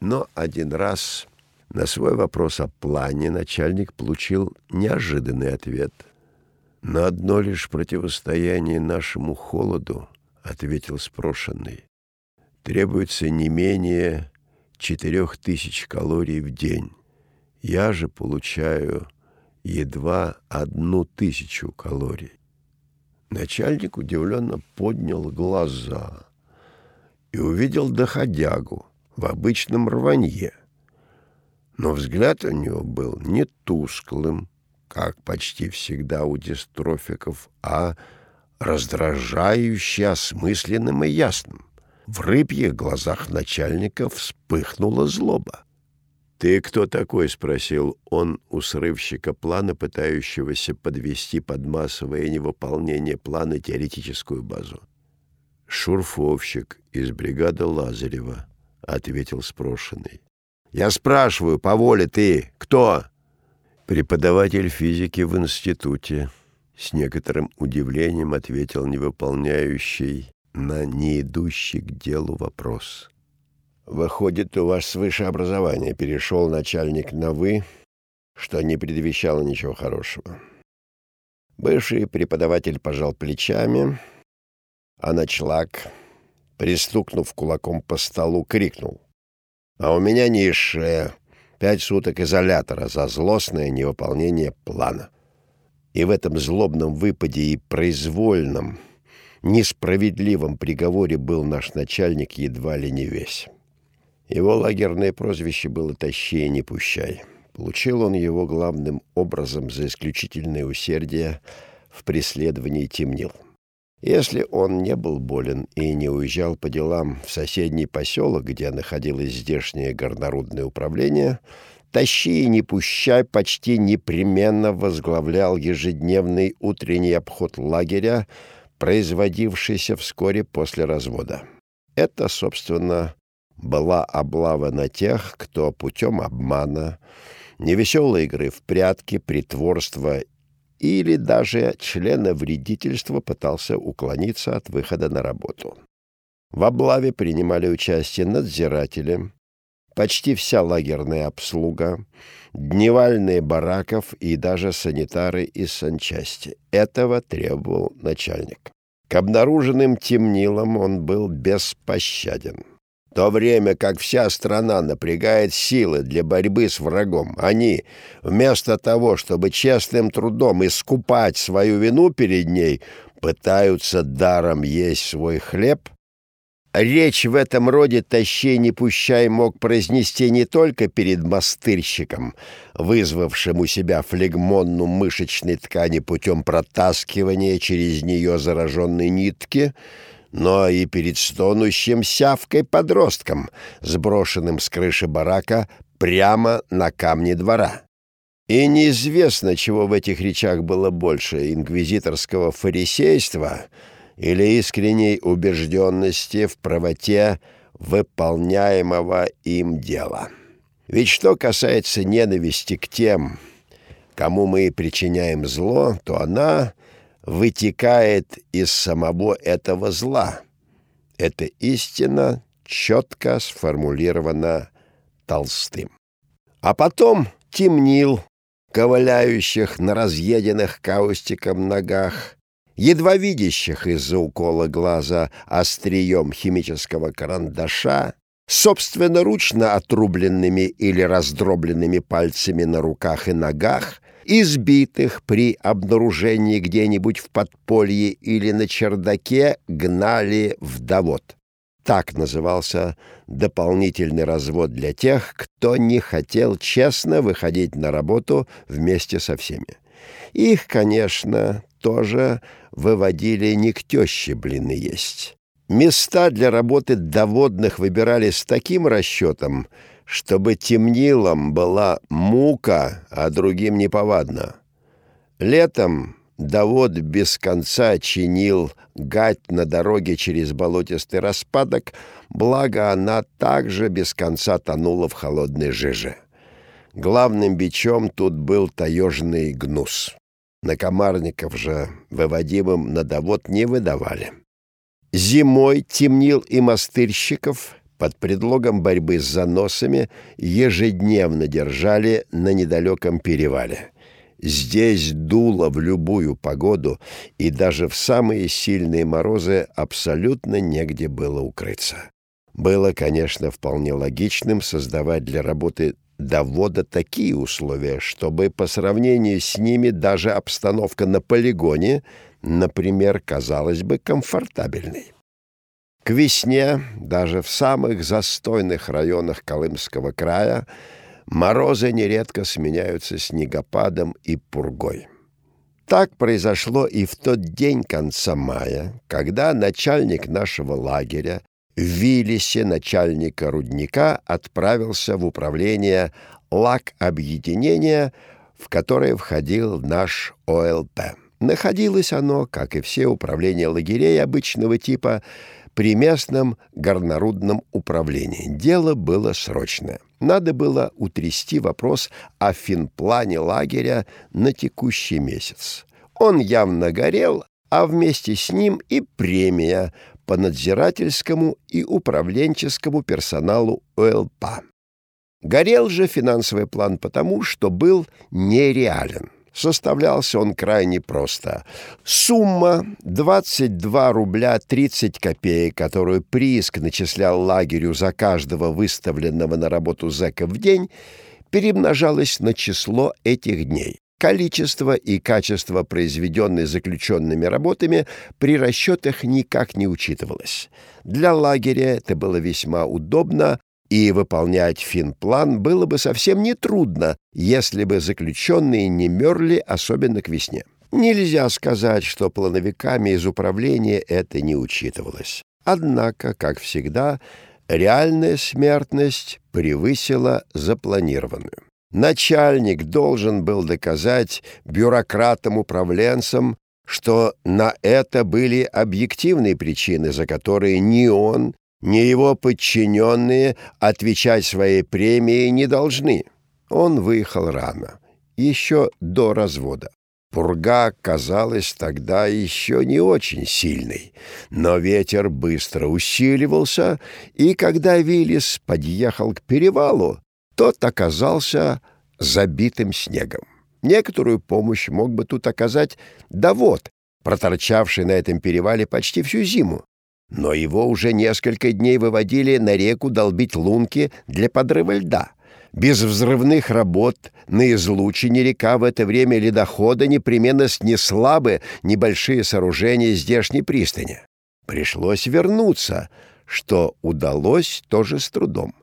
Но один раз на свой вопрос о плане начальник получил неожиданный ответ. «На одно лишь противостояние нашему холоду, — ответил спрошенный, — требуется не менее четырех тысяч калорий в день. Я же получаю едва одну тысячу калорий. Начальник удивленно поднял глаза и увидел доходягу в обычном рванье. Но взгляд у него был не тусклым, как почти всегда у дистрофиков, а раздражающе осмысленным и ясным. В рыбьих глазах начальника вспыхнула злоба. «Ты кто такой?» — спросил он у срывщика плана, пытающегося подвести под массовое невыполнение плана теоретическую базу. «Шурфовщик из бригады Лазарева», — ответил спрошенный. «Я спрашиваю, по воле ты кто?» «Преподаватель физики в институте», — с некоторым удивлением ответил невыполняющий на не идущий к делу вопрос. «Выходит, у вас высшее образование перешел начальник на «вы», что не предвещало ничего хорошего». Бывший преподаватель пожал плечами, а начлак, пристукнув кулаком по столу, крикнул. «А у меня низшее, пять суток изолятора за злостное невыполнение плана». И в этом злобном выпаде и произвольном – несправедливом приговоре был наш начальник едва ли не весь. Его лагерное прозвище было «Тащи и не пущай». Получил он его главным образом за исключительное усердие в преследовании темнил. Если он не был болен и не уезжал по делам в соседний поселок, где находилось здешнее горнорудное управление, «Тащи и не пущай» почти непременно возглавлял ежедневный утренний обход лагеря, производившийся вскоре после развода. Это, собственно, была облава на тех, кто путем обмана, невеселой игры в прятки, притворства или даже члена вредительства пытался уклониться от выхода на работу. В облаве принимали участие надзиратели, почти вся лагерная обслуга, дневальные бараков и даже санитары из санчасти. Этого требовал начальник. К обнаруженным темнилам он был беспощаден. То время как вся страна напрягает силы для борьбы с врагом, они, вместо того, чтобы честным трудом искупать свою вину перед ней, пытаются даром есть свой хлеб. Речь в этом роде «тащи, не пущай» мог произнести не только перед мастырщиком, вызвавшим у себя флегмонну мышечной ткани путем протаскивания через нее зараженной нитки, но и перед стонущим сявкой подростком, сброшенным с крыши барака прямо на камни двора. И неизвестно, чего в этих речах было больше — инквизиторского фарисейства — или искренней убежденности в правоте выполняемого им дела. Ведь что касается ненависти к тем, кому мы причиняем зло, то она вытекает из самого этого зла. Эта истина четко сформулирована Толстым. А потом темнил, ковыляющих на разъеденных каустиком ногах, едва видящих из-за укола глаза острием химического карандаша, собственноручно отрубленными или раздробленными пальцами на руках и ногах, избитых при обнаружении где-нибудь в подполье или на чердаке, гнали в довод. Так назывался дополнительный развод для тех, кто не хотел честно выходить на работу вместе со всеми. Их, конечно, тоже выводили не к теще блины есть. Места для работы доводных выбирали с таким расчетом, чтобы темнилом была мука, а другим неповадно. Летом довод без конца чинил гать на дороге через болотистый распадок, благо она также без конца тонула в холодной жиже. Главным бичом тут был таежный гнус. На комарников же выводимым на довод не выдавали. Зимой темнил и мастырщиков под предлогом борьбы с заносами ежедневно держали на недалеком перевале. Здесь дуло в любую погоду, и даже в самые сильные морозы абсолютно негде было укрыться. Было, конечно, вполне логичным создавать для работы довода такие условия, чтобы по сравнению с ними даже обстановка на полигоне, например, казалась бы комфортабельной. К весне даже в самых застойных районах Колымского края морозы нередко сменяются снегопадом и пургой. Так произошло и в тот день конца мая, когда начальник нашего лагеря Виллисе начальника рудника отправился в управление лак объединения, в которое входил наш ОЛП. Находилось оно, как и все управления лагерей обычного типа, при местном горнорудном управлении. Дело было срочное. Надо было утрясти вопрос о финплане лагеря на текущий месяц. Он явно горел, а вместе с ним и премия по надзирательскому и управленческому персоналу ОЛПА. Горел же финансовый план потому, что был нереален. Составлялся он крайне просто. Сумма 22 рубля 30 копеек, которую прииск начислял лагерю за каждого выставленного на работу зэка в день, перемножалась на число этих дней. Количество и качество произведенной заключенными работами при расчетах никак не учитывалось. Для лагеря это было весьма удобно, и выполнять финплан было бы совсем нетрудно, если бы заключенные не мерли, особенно к весне. Нельзя сказать, что плановиками из управления это не учитывалось. Однако, как всегда, реальная смертность превысила запланированную. Начальник должен был доказать бюрократам-управленцам, что на это были объективные причины, за которые ни он, ни его подчиненные отвечать своей премией не должны. Он выехал рано, еще до развода. Пурга казалась тогда еще не очень сильной, но ветер быстро усиливался, и когда Виллис подъехал к перевалу, тот оказался забитым снегом. Некоторую помощь мог бы тут оказать довод, проторчавший на этом перевале почти всю зиму но его уже несколько дней выводили на реку долбить лунки для подрыва льда. Без взрывных работ на излучине река в это время ледохода непременно снесла бы небольшие сооружения здешней пристани. Пришлось вернуться, что удалось тоже с трудом.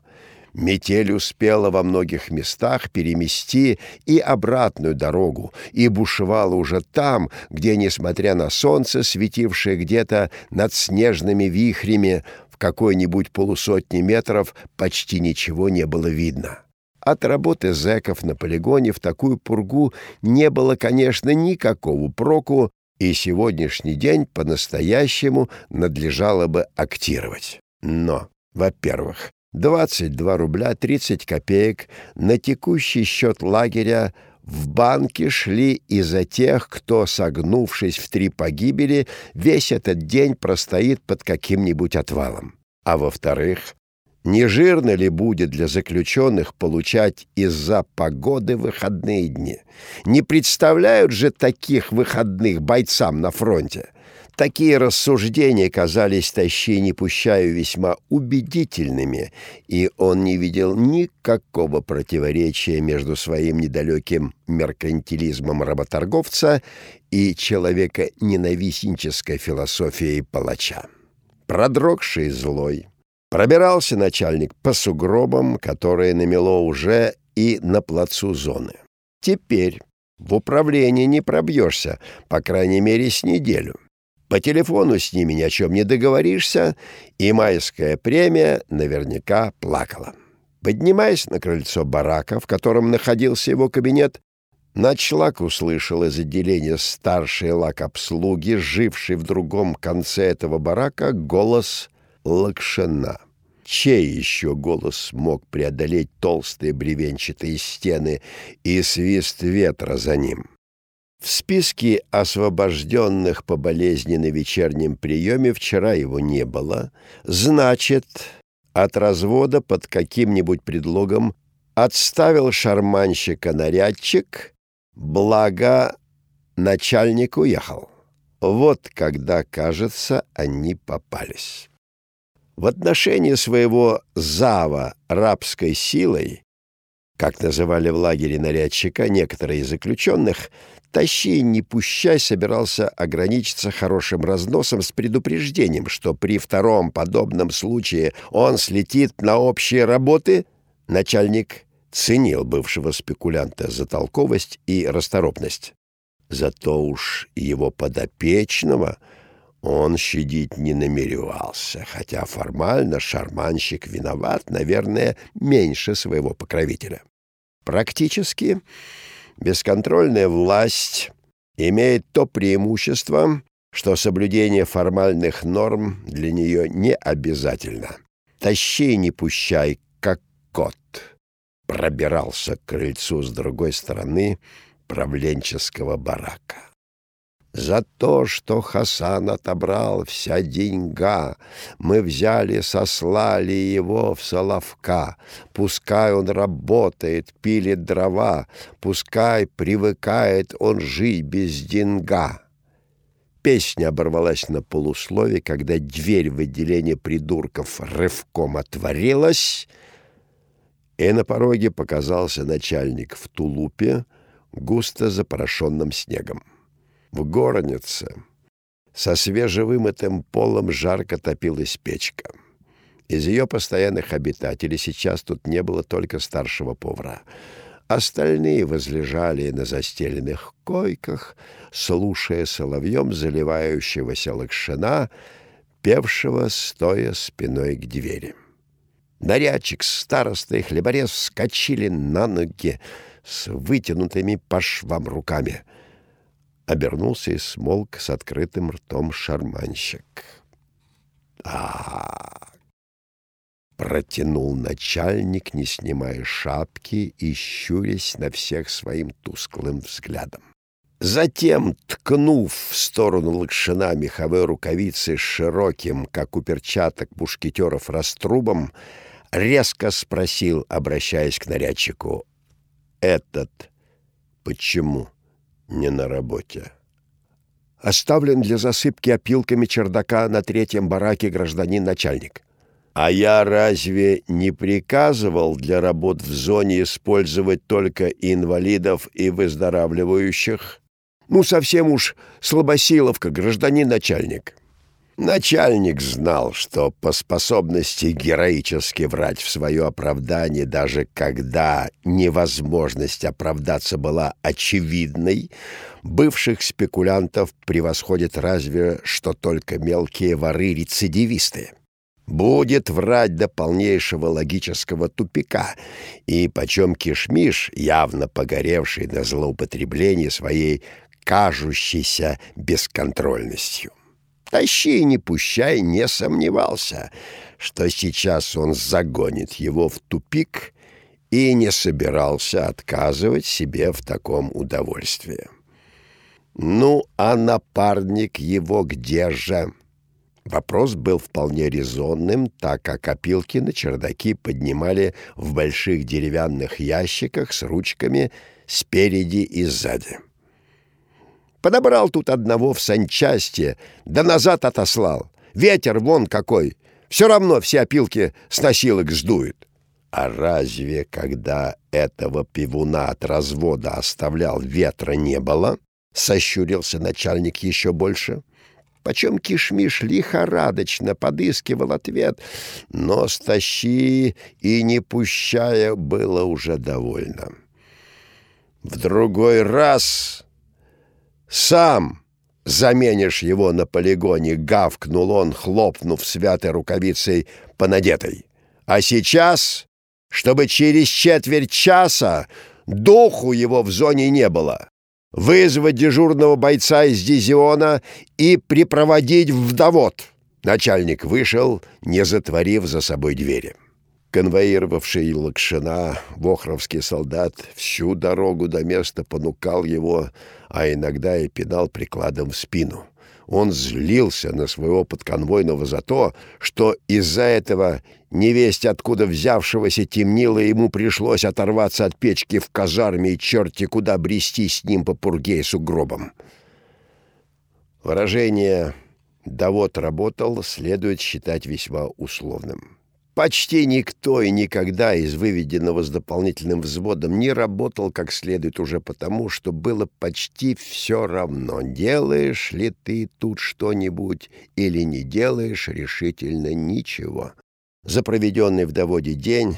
Метель успела во многих местах перемести и обратную дорогу, и бушевала уже там, где, несмотря на солнце, светившее где-то над снежными вихрями, в какой-нибудь полусотни метров почти ничего не было видно. От работы зэков на полигоне в такую пургу не было, конечно, никакого проку, и сегодняшний день по-настоящему надлежало бы актировать. Но, во-первых, 22 рубля 30 копеек на текущий счет лагеря в банке шли из-за тех, кто, согнувшись в три погибели, весь этот день простоит под каким-нибудь отвалом. А во-вторых, не жирно ли будет для заключенных получать из-за погоды выходные дни? Не представляют же таких выходных бойцам на фронте. Такие рассуждения казались Тащине Пущаю весьма убедительными, и он не видел никакого противоречия между своим недалеким меркантилизмом работорговца и человека ненавистнической философией палача. Продрогший злой, пробирался начальник по сугробам, которые намело уже и на плацу зоны. Теперь в управлении не пробьешься, по крайней мере, с неделю. По телефону с ними ни о чем не договоришься, и майская премия наверняка плакала. Поднимаясь на крыльцо барака, в котором находился его кабинет, Ночлак услышал из отделения старшей лак-обслуги, живший в другом конце этого барака, голос Лакшина. Чей еще голос мог преодолеть толстые бревенчатые стены и свист ветра за ним? В списке освобожденных по болезни на вечернем приеме вчера его не было. Значит, от развода под каким-нибудь предлогом отставил шарманщика-нарядчик, благо начальник уехал. Вот когда, кажется, они попались. В отношении своего зава рабской силой, как называли в лагере нарядчика некоторые заключенных, Тащи, не пущай, собирался ограничиться хорошим разносом с предупреждением, что при втором подобном случае он слетит на общие работы. Начальник ценил бывшего спекулянта за толковость и расторопность. Зато уж его подопечного он щадить не намеревался, хотя формально шарманщик виноват, наверное, меньше своего покровителя. Практически Бесконтрольная власть имеет то преимущество, что соблюдение формальных норм для нее не обязательно. «Тащи, не пущай, как кот!» Пробирался к крыльцу с другой стороны правленческого барака. За то, что Хасан отобрал вся деньга, мы взяли, сослали его в Соловка. Пускай он работает, пилит дрова, пускай привыкает он жить без деньга. Песня оборвалась на полуслове, когда дверь в отделение придурков рывком отворилась, и на пороге показался начальник в тулупе, густо запорошенным снегом. В горнице со свежевымытым полом жарко топилась печка. Из ее постоянных обитателей сейчас тут не было только старшего повара. Остальные возлежали на застеленных койках, слушая соловьем заливающегося лакшина, певшего, стоя спиной к двери. Нарядчик, староста и хлеборез вскочили на ноги с вытянутыми по швам руками — обернулся и смолк с открытым ртом шарманщик. «Так!» — протянул начальник, не снимая шапки и щурясь на всех своим тусклым взглядом. Затем, ткнув в сторону лакшина меховой рукавицы широким, как у перчаток мушкетеров, раструбом, резко спросил, обращаясь к нарядчику, «Этот почему?» Не на работе. Оставлен для засыпки опилками чердака на третьем бараке гражданин-начальник. А я разве не приказывал для работ в зоне использовать только инвалидов и выздоравливающих? Ну, совсем уж слабосиловка, гражданин-начальник. Начальник знал, что по способности героически врать в свое оправдание, даже когда невозможность оправдаться была очевидной, бывших спекулянтов превосходит разве что только мелкие воры-рецидивисты. Будет врать до полнейшего логического тупика, и почем кишмиш, явно погоревший на злоупотреблении своей кажущейся бесконтрольностью. Тащи не пущай не сомневался, что сейчас он загонит его в тупик и не собирался отказывать себе в таком удовольствии. Ну, а напарник его где же? Вопрос был вполне резонным, так как опилки на чердаки поднимали в больших деревянных ящиках с ручками спереди и сзади. Подобрал тут одного в санчасти, да назад отослал. Ветер вон какой, все равно все опилки с носилок сдует. А разве, когда этого пивуна от развода оставлял, ветра не было? Сощурился начальник еще больше. Почем кишмиш лихорадочно подыскивал ответ, но стащи и не пущая было уже довольно. В другой раз сам заменишь его на полигоне, гавкнул он, хлопнув святой рукавицей по надетой. А сейчас, чтобы через четверть часа духу его в зоне не было, вызвать дежурного бойца из дивизиона и припроводить в довод. Начальник вышел, не затворив за собой двери. Конвоировавший Лакшина, вохровский солдат, всю дорогу до места понукал его, а иногда и пинал прикладом в спину. Он злился на своего подконвойного за то, что из-за этого невесть откуда взявшегося темнило ему пришлось оторваться от печки в казарме и черти куда брести с ним по пурге и сугробам. Выражение «да работал» следует считать весьма условным. Почти никто и никогда из выведенного с дополнительным взводом не работал как следует уже потому, что было почти все равно, делаешь ли ты тут что-нибудь или не делаешь решительно ничего. За проведенный в доводе день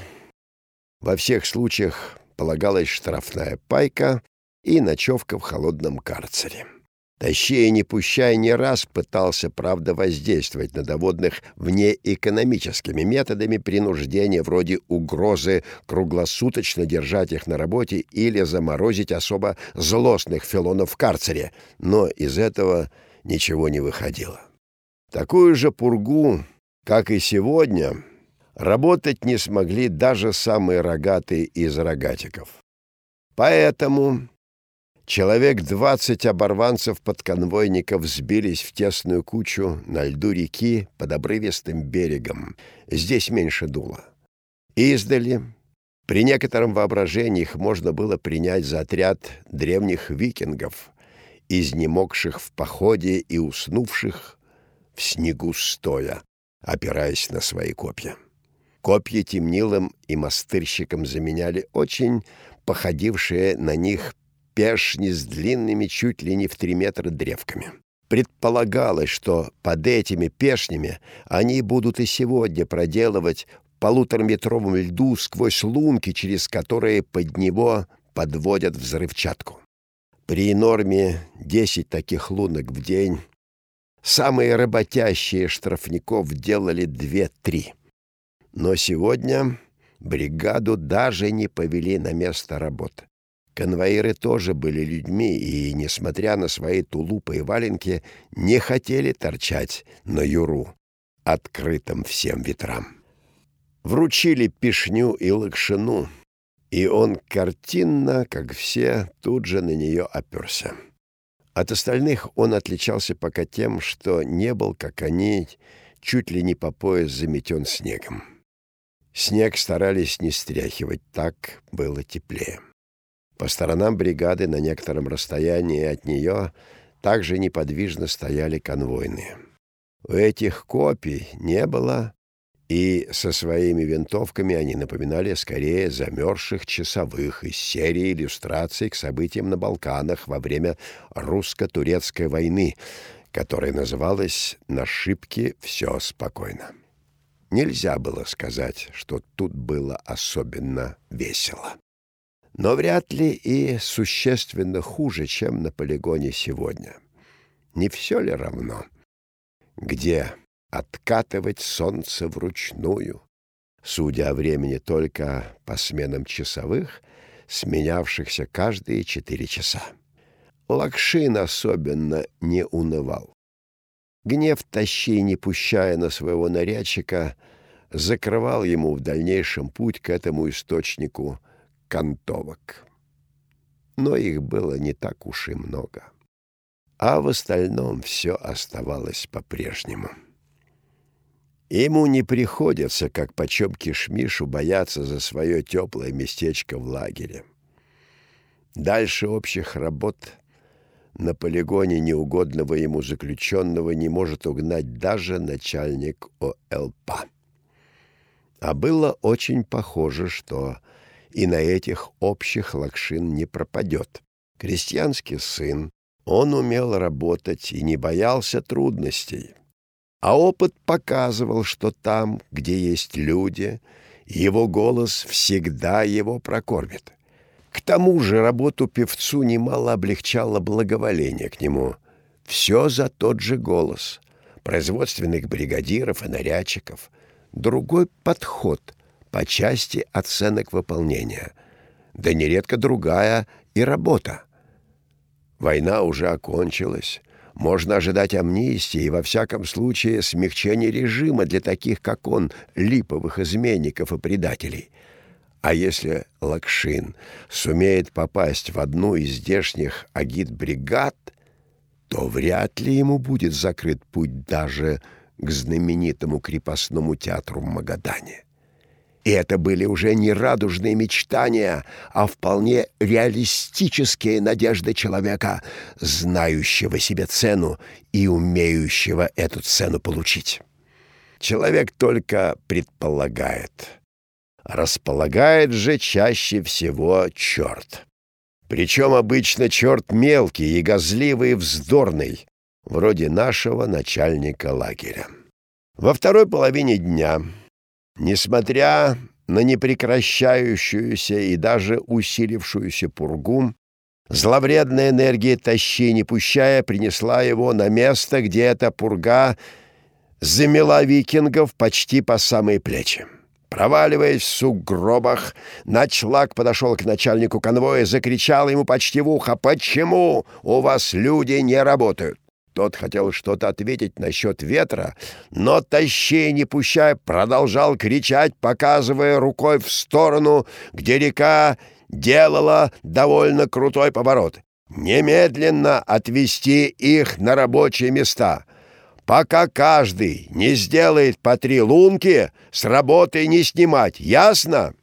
во всех случаях полагалась штрафная пайка и ночевка в холодном карцере. Тащи и не пущай не раз пытался, правда, воздействовать на доводных внеэкономическими методами принуждения вроде угрозы круглосуточно держать их на работе или заморозить особо злостных филонов в карцере, но из этого ничего не выходило. Такую же пургу, как и сегодня, работать не смогли даже самые рогатые из рогатиков. Поэтому Человек двадцать оборванцев-подконвойников сбились в тесную кучу на льду реки под обрывистым берегом. Здесь меньше дуло. Издали, при некотором воображении их можно было принять за отряд древних викингов, изнемогших в походе и уснувших в снегу стоя, опираясь на свои копья. Копья темнилым и мастырщикам заменяли очень походившие на них пешни с длинными чуть ли не в три метра древками. Предполагалось, что под этими пешнями они будут и сегодня проделывать полутораметровом льду сквозь лунки, через которые под него подводят взрывчатку. При норме 10 таких лунок в день самые работящие штрафников делали 2-3. Но сегодня бригаду даже не повели на место работы. Конвоиры тоже были людьми и, несмотря на свои тулупы и валенки, не хотели торчать на юру, открытым всем ветрам. Вручили пешню и лакшину, и он картинно, как все, тут же на нее оперся. От остальных он отличался пока тем, что не был, как они, чуть ли не по пояс заметен снегом. Снег старались не стряхивать, так было теплее. По сторонам бригады на некотором расстоянии от нее также неподвижно стояли конвойные. У этих копий не было, и со своими винтовками они напоминали скорее замерзших часовых из серии иллюстраций к событиям на Балканах во время русско-турецкой войны, которая называлась «На шибке все спокойно». Нельзя было сказать, что тут было особенно весело но вряд ли и существенно хуже, чем на полигоне сегодня. Не все ли равно? Где откатывать солнце вручную, судя о времени только по сменам часовых, сменявшихся каждые четыре часа? Лакшин особенно не унывал. Гнев тащи, не пущая на своего нарядчика, закрывал ему в дальнейшем путь к этому источнику кантовок. Но их было не так уж и много. А в остальном все оставалось по-прежнему. Ему не приходится, как почем кишмишу, бояться за свое теплое местечко в лагере. Дальше общих работ на полигоне неугодного ему заключенного не может угнать даже начальник ОЛПА. А было очень похоже, что и на этих общих Лакшин не пропадет. Крестьянский сын, он умел работать и не боялся трудностей. А опыт показывал, что там, где есть люди, его голос всегда его прокормит. К тому же работу певцу немало облегчало благоволение к нему. Все за тот же голос. Производственных бригадиров и нарядчиков. Другой подход по части оценок выполнения. Да нередко другая и работа. Война уже окончилась. Можно ожидать амнистии и, во всяком случае, смягчения режима для таких, как он, липовых изменников и предателей — а если Лакшин сумеет попасть в одну из здешних агитбригад, то вряд ли ему будет закрыт путь даже к знаменитому крепостному театру в Магадане. И это были уже не радужные мечтания, а вполне реалистические надежды человека, знающего себе цену и умеющего эту цену получить. Человек только предполагает — Располагает же чаще всего черт. Причем обычно черт мелкий и газливый и вздорный, вроде нашего начальника лагеря. Во второй половине дня, несмотря на непрекращающуюся и даже усилившуюся пургу, зловредная энергия тащи, не пущая, принесла его на место, где эта пурга замела викингов почти по самые плечи. Проваливаясь в сугробах, Начлак подошел к начальнику конвоя, закричал ему почти в ухо, «Почему у вас люди не работают?» Тот хотел что-то ответить насчет ветра, но Тащей, не пущая, продолжал кричать, показывая рукой в сторону, где река делала довольно крутой поворот. «Немедленно отвести их на рабочие места!» Пока каждый не сделает по три лунки, с работы не снимать, ясно?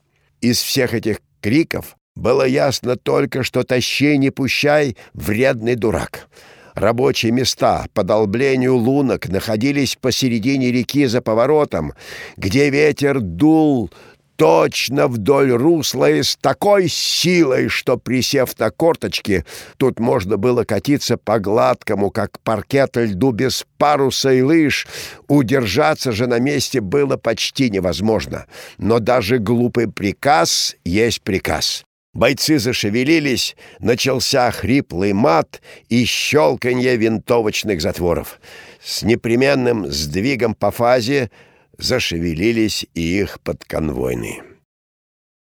Из всех этих криков было ясно только, что тащи не пущай вредный дурак. Рабочие места по долблению лунок находились посередине реки за поворотом, где ветер дул точно вдоль русла и с такой силой, что, присев на корточки, тут можно было катиться по гладкому, как паркет льду без паруса и лыж. Удержаться же на месте было почти невозможно. Но даже глупый приказ есть приказ. Бойцы зашевелились, начался хриплый мат и щелканье винтовочных затворов. С непременным сдвигом по фазе зашевелились и их подконвойные.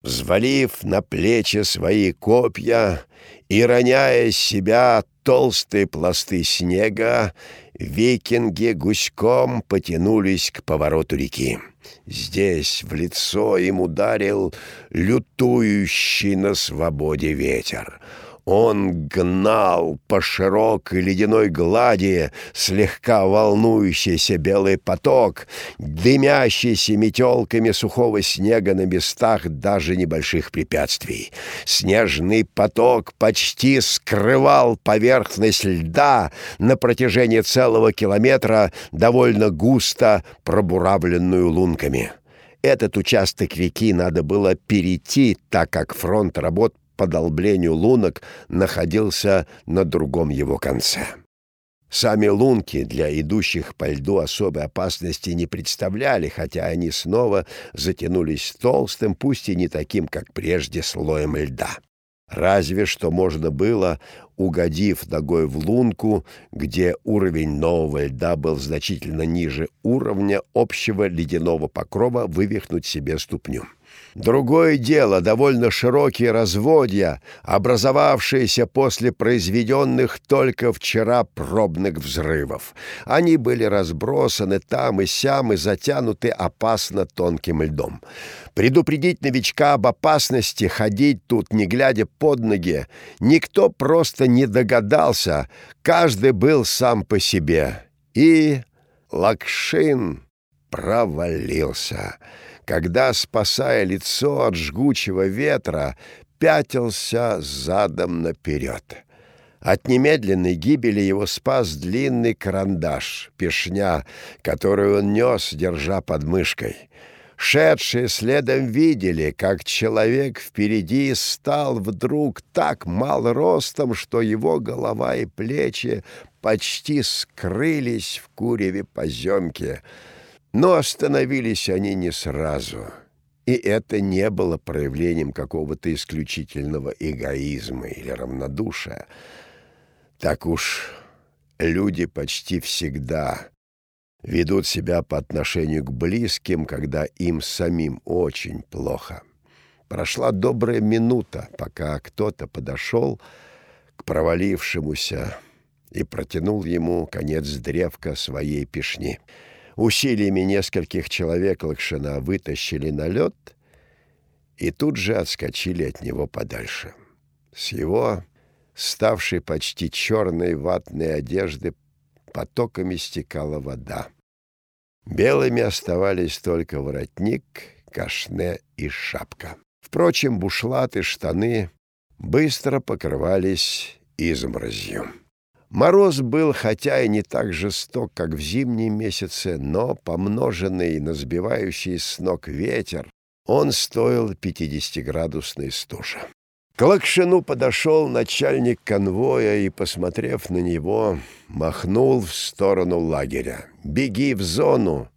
Взвалив на плечи свои копья и роняя с себя толстые пласты снега, викинги гуськом потянулись к повороту реки. Здесь в лицо им ударил лютующий на свободе ветер — он гнал по широкой ледяной глади слегка волнующийся белый поток, дымящийся метелками сухого снега на местах даже небольших препятствий. Снежный поток почти скрывал поверхность льда на протяжении целого километра, довольно густо пробуравленную лунками. Этот участок реки надо было перейти, так как фронт работ по долблению лунок находился на другом его конце. Сами лунки для идущих по льду особой опасности не представляли, хотя они снова затянулись толстым, пусть и не таким, как прежде, слоем льда. Разве что можно было, угодив ногой в лунку, где уровень нового льда был значительно ниже уровня общего ледяного покрова, вывихнуть себе ступню. Другое дело довольно широкие разводья, образовавшиеся после произведенных только вчера пробных взрывов. Они были разбросаны там и сям и затянуты опасно тонким льдом. Предупредить новичка об опасности ходить тут, не глядя под ноги, никто просто не догадался, каждый был сам по себе. И Лакшин провалился — когда, спасая лицо от жгучего ветра, пятился задом наперед. От немедленной гибели его спас длинный карандаш, пешня, которую он нес, держа под мышкой. Шедшие следом видели, как человек впереди стал вдруг так мал ростом, что его голова и плечи почти скрылись в куреве поземки — но остановились они не сразу, и это не было проявлением какого-то исключительного эгоизма или равнодушия. Так уж люди почти всегда ведут себя по отношению к близким, когда им самим очень плохо. Прошла добрая минута, пока кто-то подошел к провалившемуся и протянул ему конец древка своей пешни — Усилиями нескольких человек Лакшина вытащили на лед и тут же отскочили от него подальше. С его ставшей почти черной ватной одежды потоками стекала вода. Белыми оставались только воротник, кашне и шапка. Впрочем, бушлаты, штаны быстро покрывались изморозью. Мороз был, хотя и не так жесток, как в зимние месяцы, но, помноженный на сбивающий с ног ветер, он стоил 50-градусной стужи. К Лакшину подошел начальник конвоя и, посмотрев на него, махнул в сторону лагеря. «Беги в зону!»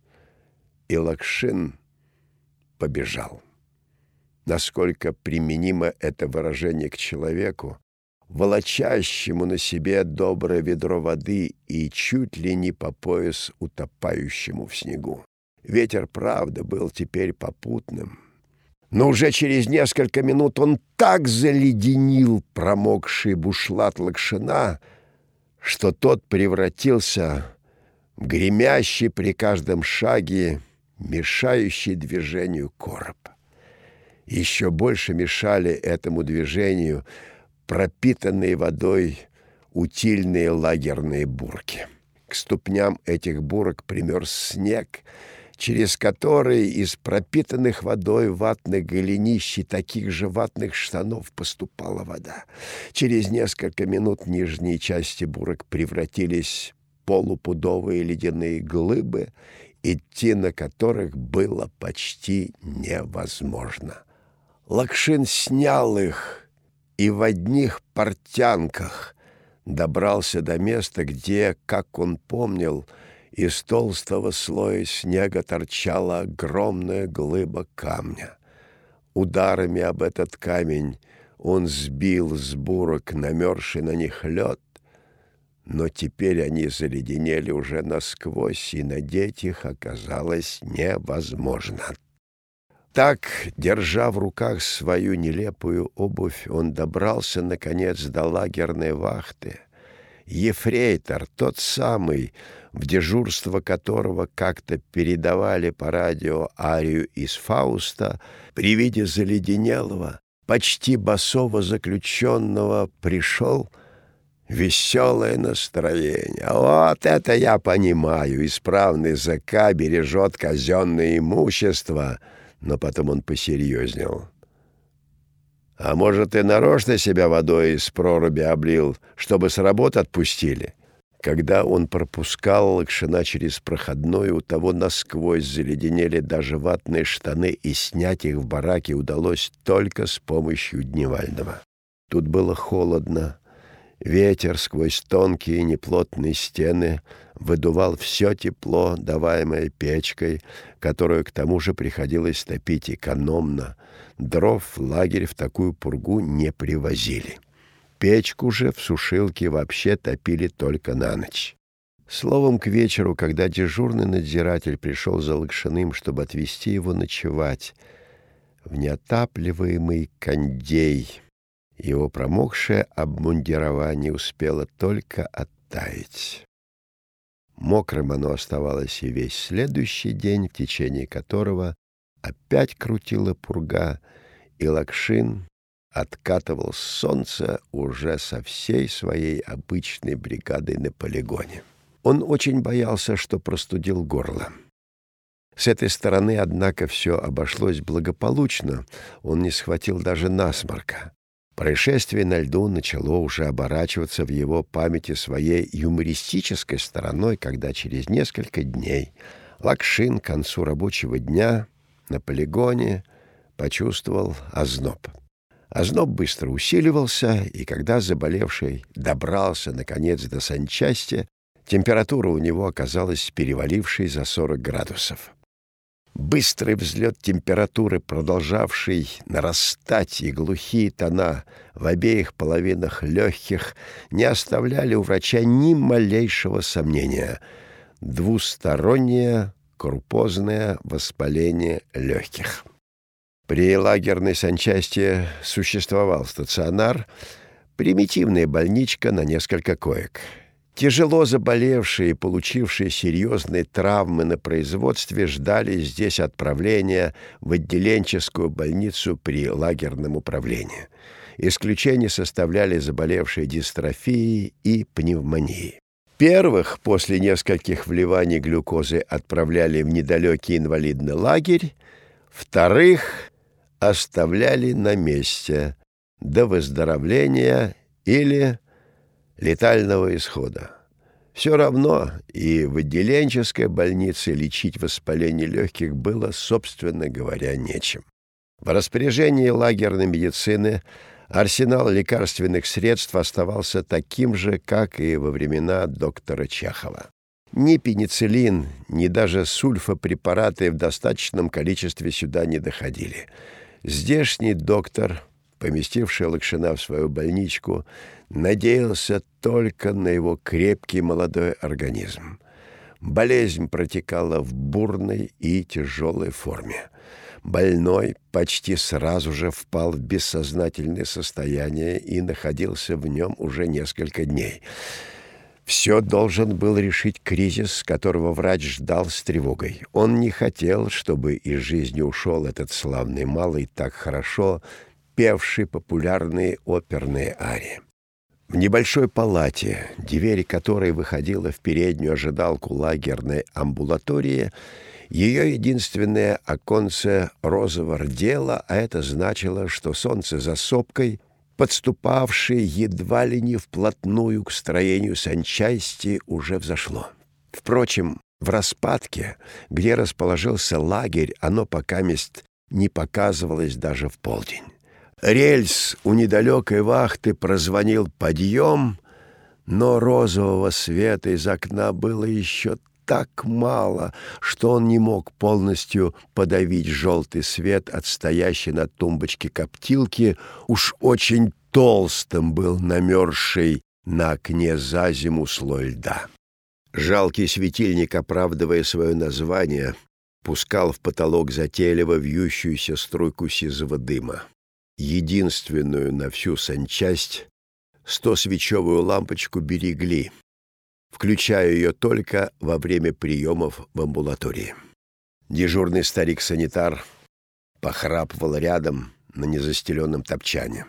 И Лакшин побежал. Насколько применимо это выражение к человеку, волочащему на себе доброе ведро воды и чуть ли не по пояс утопающему в снегу. Ветер, правда, был теперь попутным. Но уже через несколько минут он так заледенил промокший бушлат лакшина, что тот превратился в гремящий при каждом шаге, мешающий движению короб. Еще больше мешали этому движению — пропитанные водой утильные лагерные бурки. К ступням этих бурок примерз снег, через который из пропитанных водой ватных голенищ и таких же ватных штанов поступала вода. Через несколько минут нижние части бурок превратились в полупудовые ледяные глыбы, идти на которых было почти невозможно. Лакшин снял их и в одних портянках добрался до места, где, как он помнил, из толстого слоя снега торчала огромная глыба камня. Ударами об этот камень он сбил с бурок намерзший на них лед, но теперь они заледенели уже насквозь, и надеть их оказалось невозможно. Так, держа в руках свою нелепую обувь, он добрался, наконец, до лагерной вахты. Ефрейтор, тот самый, в дежурство которого как-то передавали по радио арию из Фауста, при виде заледенелого, почти босого заключенного пришел веселое настроение. Вот это я понимаю, исправный ЗК бережет казенное имущество — но потом он посерьезнел. «А может, ты нарочно себя водой из проруби облил, чтобы с работы отпустили?» Когда он пропускал Лакшина через проходной, у того насквозь заледенели даже ватные штаны, и снять их в бараке удалось только с помощью Дневального. Тут было холодно, Ветер сквозь тонкие неплотные стены выдувал все тепло, даваемое печкой, которую к тому же приходилось топить экономно. Дров в лагерь в такую пургу не привозили. Печку же в сушилке вообще топили только на ночь. Словом, к вечеру, когда дежурный надзиратель пришел за Лакшиным, чтобы отвезти его ночевать, в неотапливаемый кондей. Его промокшее обмундирование успело только оттаять. Мокрым оно оставалось и весь следующий день, в течение которого опять крутила пурга, и Лакшин откатывал солнце уже со всей своей обычной бригадой на полигоне. Он очень боялся, что простудил горло. С этой стороны, однако, все обошлось благополучно, он не схватил даже насморка. Происшествие на льду начало уже оборачиваться в его памяти своей юмористической стороной, когда через несколько дней Лакшин к концу рабочего дня на полигоне почувствовал озноб. Озноб быстро усиливался, и когда заболевший добрался, наконец, до санчасти, температура у него оказалась перевалившей за 40 градусов. Быстрый взлет температуры, продолжавший нарастать, и глухие тона в обеих половинах легких не оставляли у врача ни малейшего сомнения. Двустороннее крупозное воспаление легких. При лагерной санчасти существовал стационар, примитивная больничка на несколько коек. Тяжело заболевшие и получившие серьезные травмы на производстве ждали здесь отправления в отделенческую больницу при лагерном управлении. Исключение составляли заболевшие дистрофией и пневмонией. Первых после нескольких вливаний глюкозы отправляли в недалекий инвалидный лагерь, вторых оставляли на месте до выздоровления или летального исхода. Все равно и в отделенческой больнице лечить воспаление легких было, собственно говоря, нечем. В распоряжении лагерной медицины арсенал лекарственных средств оставался таким же, как и во времена доктора Чехова. Ни пенициллин, ни даже сульфопрепараты в достаточном количестве сюда не доходили – Здешний доктор, поместивший Лакшина в свою больничку, надеялся только на его крепкий молодой организм. Болезнь протекала в бурной и тяжелой форме. Больной почти сразу же впал в бессознательное состояние и находился в нем уже несколько дней — все должен был решить кризис, которого врач ждал с тревогой. Он не хотел, чтобы из жизни ушел этот славный малый, так хорошо певший популярные оперные арии. В небольшой палате, двери которой выходила в переднюю ожидалку лагерной амбулатории, ее единственное оконце розово рдело, а это значило, что солнце за сопкой подступавшее едва ли не вплотную к строению санчасти, уже взошло. Впрочем, в распадке, где расположился лагерь, оно пока мест не показывалось даже в полдень. Рельс у недалекой вахты прозвонил подъем, но розового света из окна было еще так мало, что он не мог полностью подавить желтый свет от стоящей на тумбочке коптилки, уж очень толстым был намерзший на окне за зиму слой льда. Жалкий светильник, оправдывая свое название, пускал в потолок затейливо вьющуюся струйку сизого дыма. Единственную на всю санчасть сто свечевую лампочку берегли, включая ее только во время приемов в амбулатории. Дежурный старик-санитар похрапывал рядом на незастеленном топчане.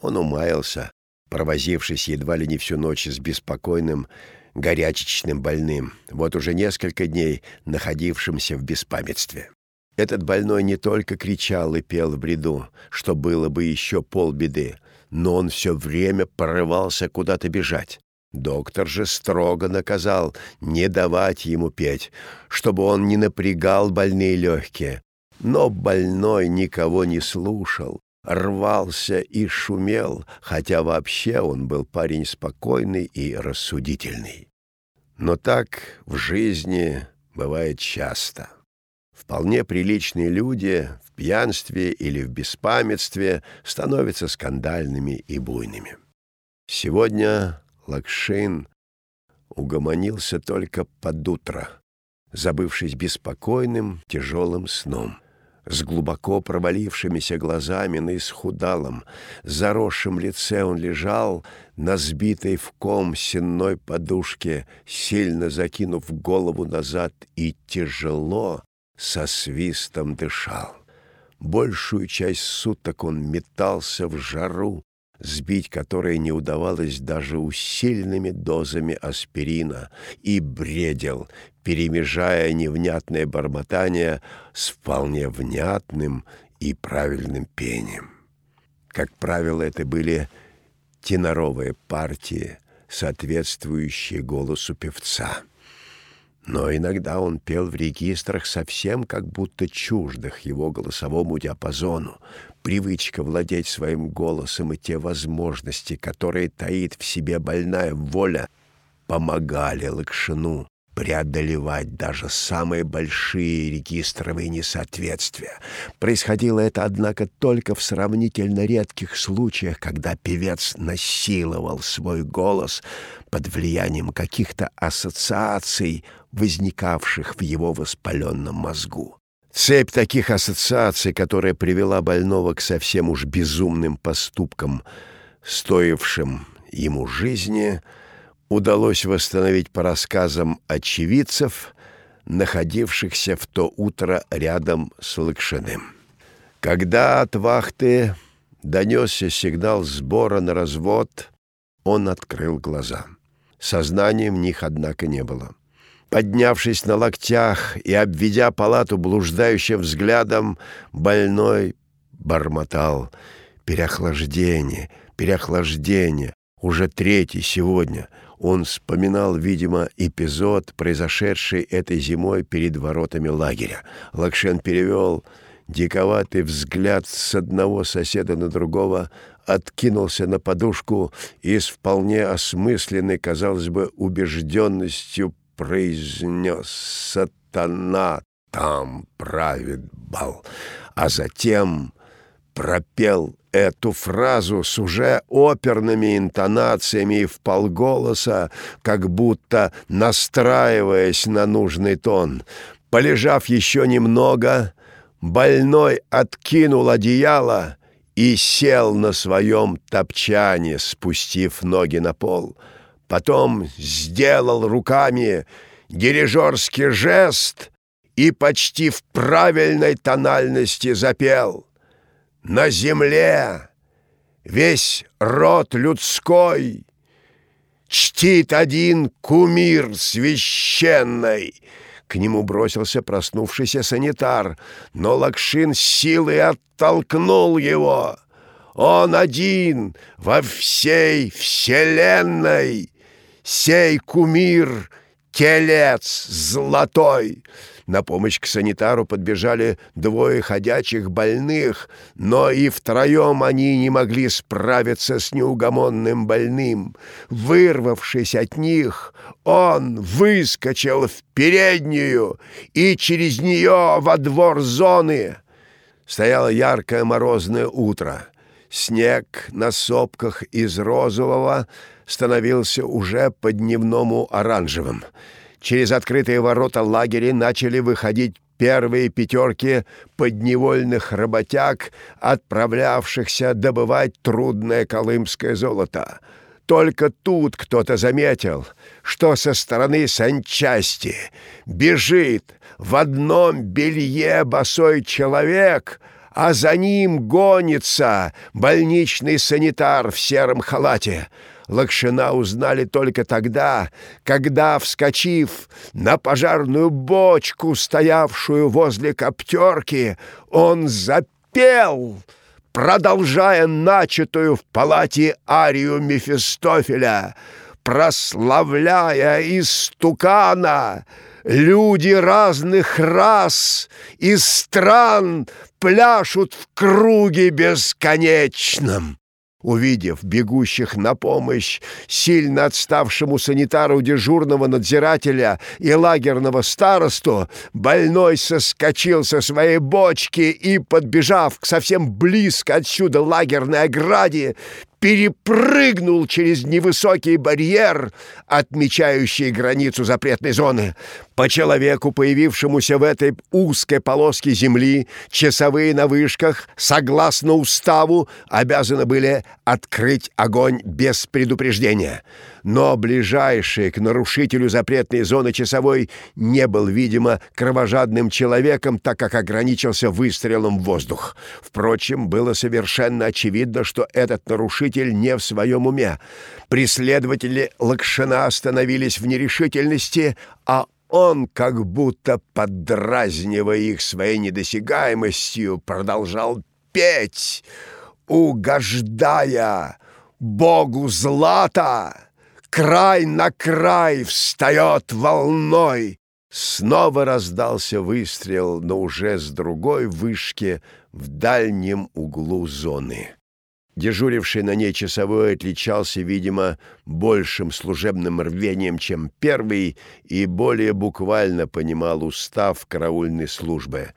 Он умаялся, провозившись едва ли не всю ночь с беспокойным, горячечным больным, вот уже несколько дней находившимся в беспамятстве. Этот больной не только кричал и пел в бреду, что было бы еще полбеды, но он все время порывался куда-то бежать. Доктор же строго наказал не давать ему петь, чтобы он не напрягал больные легкие. Но больной никого не слушал, рвался и шумел, хотя вообще он был парень спокойный и рассудительный. Но так в жизни бывает часто. Вполне приличные люди в пьянстве или в беспамятстве становятся скандальными и буйными. Сегодня Лакшин угомонился только под утро, забывшись беспокойным, тяжелым сном. С глубоко провалившимися глазами на исхудалом, заросшем лице он лежал на сбитой в ком сенной подушке, сильно закинув голову назад и тяжело со свистом дышал. Большую часть суток он метался в жару, сбить которое не удавалось даже усиленными дозами аспирина, и бредил, перемежая невнятное бормотание с вполне внятным и правильным пением. Как правило, это были теноровые партии, соответствующие голосу певца. Но иногда он пел в регистрах совсем как будто чуждых его голосовому диапазону. Привычка владеть своим голосом и те возможности, которые таит в себе больная воля, помогали Лакшину преодолевать даже самые большие регистровые несоответствия. Происходило это, однако, только в сравнительно редких случаях, когда певец насиловал свой голос под влиянием каких-то ассоциаций, возникавших в его воспаленном мозгу. Цепь таких ассоциаций, которая привела больного к совсем уж безумным поступкам, стоившим ему жизни — удалось восстановить по рассказам очевидцев, находившихся в то утро рядом с Лыкшиным. Когда от вахты донесся сигнал сбора на развод, он открыл глаза. Сознания в них, однако, не было. Поднявшись на локтях и обведя палату блуждающим взглядом, больной бормотал «Переохлаждение, переохлаждение, уже третий сегодня». Он вспоминал, видимо, эпизод, произошедший этой зимой перед воротами лагеря. Лакшен перевел диковатый взгляд с одного соседа на другого, откинулся на подушку и с вполне осмысленной, казалось бы, убежденностью произнес «Сатана там правит бал», а затем пропел эту фразу с уже оперными интонациями и вполголоса, как будто настраиваясь на нужный тон. Полежав еще немного, больной откинул одеяло и сел на своем топчане, спустив ноги на пол. Потом сделал руками дирижерский жест и почти в правильной тональности запел — на земле весь род людской чтит один кумир священный. К нему бросился проснувшийся санитар, но Лакшин силой оттолкнул его. Он один во всей вселенной, сей кумир — телец золотой. На помощь к санитару подбежали двое ходячих больных, но и втроем они не могли справиться с неугомонным больным. Вырвавшись от них, он выскочил в переднюю и через нее во двор зоны. Стояло яркое морозное утро. Снег на сопках из розового становился уже по-дневному оранжевым. Через открытые ворота лагеря начали выходить первые пятерки подневольных работяг, отправлявшихся добывать трудное колымское золото. Только тут кто-то заметил, что со стороны санчасти бежит в одном белье босой человек, а за ним гонится больничный санитар в сером халате — Лакшина узнали только тогда, когда, вскочив на пожарную бочку, стоявшую возле коптерки, он запел, продолжая начатую в палате арию Мефистофеля, прославляя истукана, Люди разных рас и стран пляшут в круге бесконечном. Увидев бегущих на помощь сильно отставшему санитару дежурного надзирателя и лагерного старосту, больной соскочил со своей бочки и, подбежав к совсем близко отсюда лагерной ограде, перепрыгнул через невысокий барьер, отмечающий границу запретной зоны. По человеку, появившемуся в этой узкой полоске земли, часовые на вышках, согласно уставу, обязаны были открыть огонь без предупреждения. Но ближайший к нарушителю запретной зоны часовой не был, видимо, кровожадным человеком, так как ограничился выстрелом в воздух. Впрочем, было совершенно очевидно, что этот нарушитель не в своем уме. Преследователи Лакшина остановились в нерешительности, а он, как будто поддразнивая их своей недосягаемостью, продолжал петь, угождая Богу злата. Край на край встает волной. Снова раздался выстрел, но уже с другой вышки в дальнем углу зоны. Дежуривший на ней часовой отличался, видимо, большим служебным рвением, чем первый, и более буквально понимал устав караульной службы.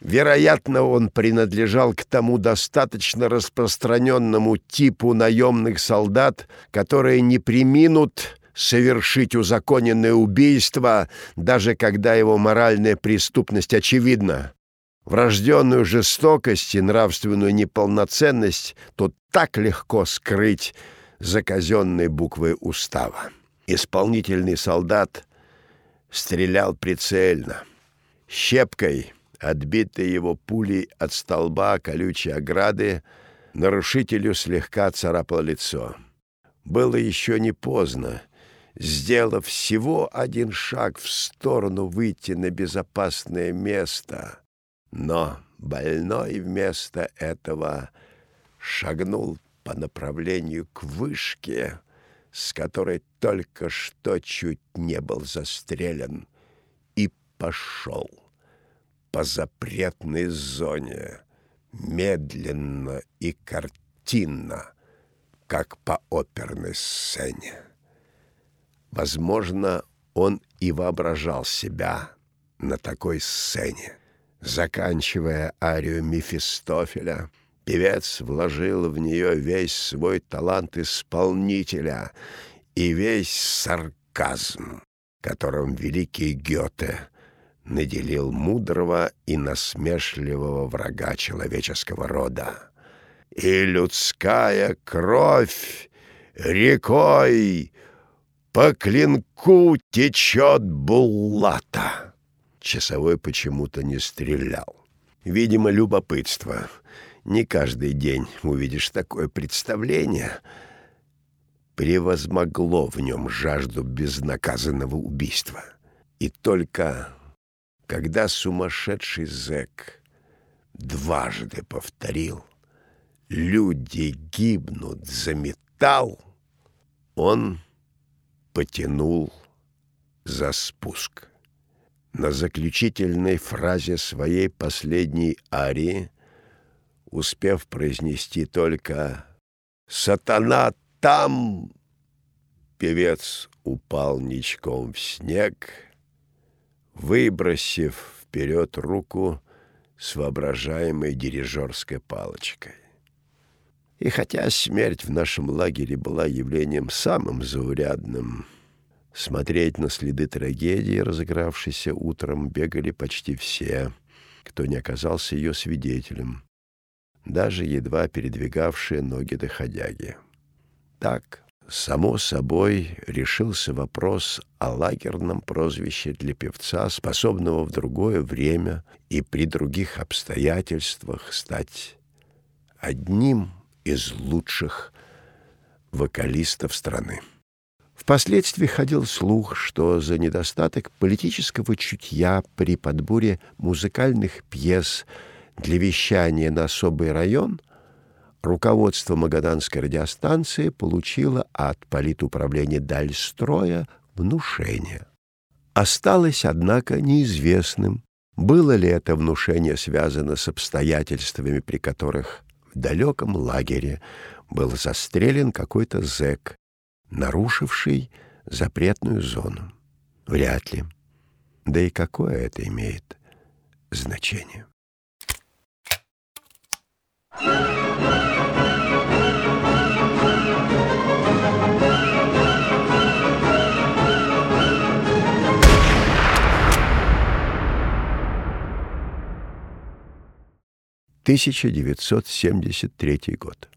Вероятно, он принадлежал к тому достаточно распространенному типу наемных солдат, которые не приминут совершить узаконенное убийство, даже когда его моральная преступность очевидна врожденную жестокость и нравственную неполноценность тут так легко скрыть за казенной буквой устава. Исполнительный солдат стрелял прицельно. Щепкой, отбитой его пулей от столба колючей ограды, нарушителю слегка царапало лицо. Было еще не поздно. Сделав всего один шаг в сторону выйти на безопасное место, но больной вместо этого шагнул по направлению к вышке, с которой только что чуть не был застрелен, и пошел по запретной зоне, медленно и картинно, как по оперной сцене. Возможно, он и воображал себя на такой сцене. Заканчивая арию Мефистофеля, певец вложил в нее весь свой талант исполнителя и весь сарказм, которым великий Гёте наделил мудрого и насмешливого врага человеческого рода. И людская кровь рекой по клинку течет буллата. Часовой почему-то не стрелял. Видимо, любопытство. Не каждый день увидишь такое представление. Превозмогло в нем жажду безнаказанного убийства. И только когда сумасшедший зэк дважды повторил «Люди гибнут за металл», он потянул за спуск. На заключительной фразе своей последней арии, успев произнести только «Сатана там!», певец упал ничком в снег, выбросив вперед руку с воображаемой дирижерской палочкой. И хотя смерть в нашем лагере была явлением самым заурядным, Смотреть на следы трагедии, разыгравшейся утром, бегали почти все, кто не оказался ее свидетелем, даже едва передвигавшие ноги доходяги. Так, само собой, решился вопрос о лагерном прозвище для певца, способного в другое время и при других обстоятельствах стать одним из лучших вокалистов страны. Впоследствии ходил слух, что за недостаток политического чутья при подборе музыкальных пьес для вещания на особый район руководство Магаданской радиостанции получило от политуправления Дальстроя внушение. Осталось, однако, неизвестным, было ли это внушение связано с обстоятельствами, при которых в далеком лагере был застрелен какой-то зэк, нарушивший запретную зону. Вряд ли. Да и какое это имеет значение? 1973 год.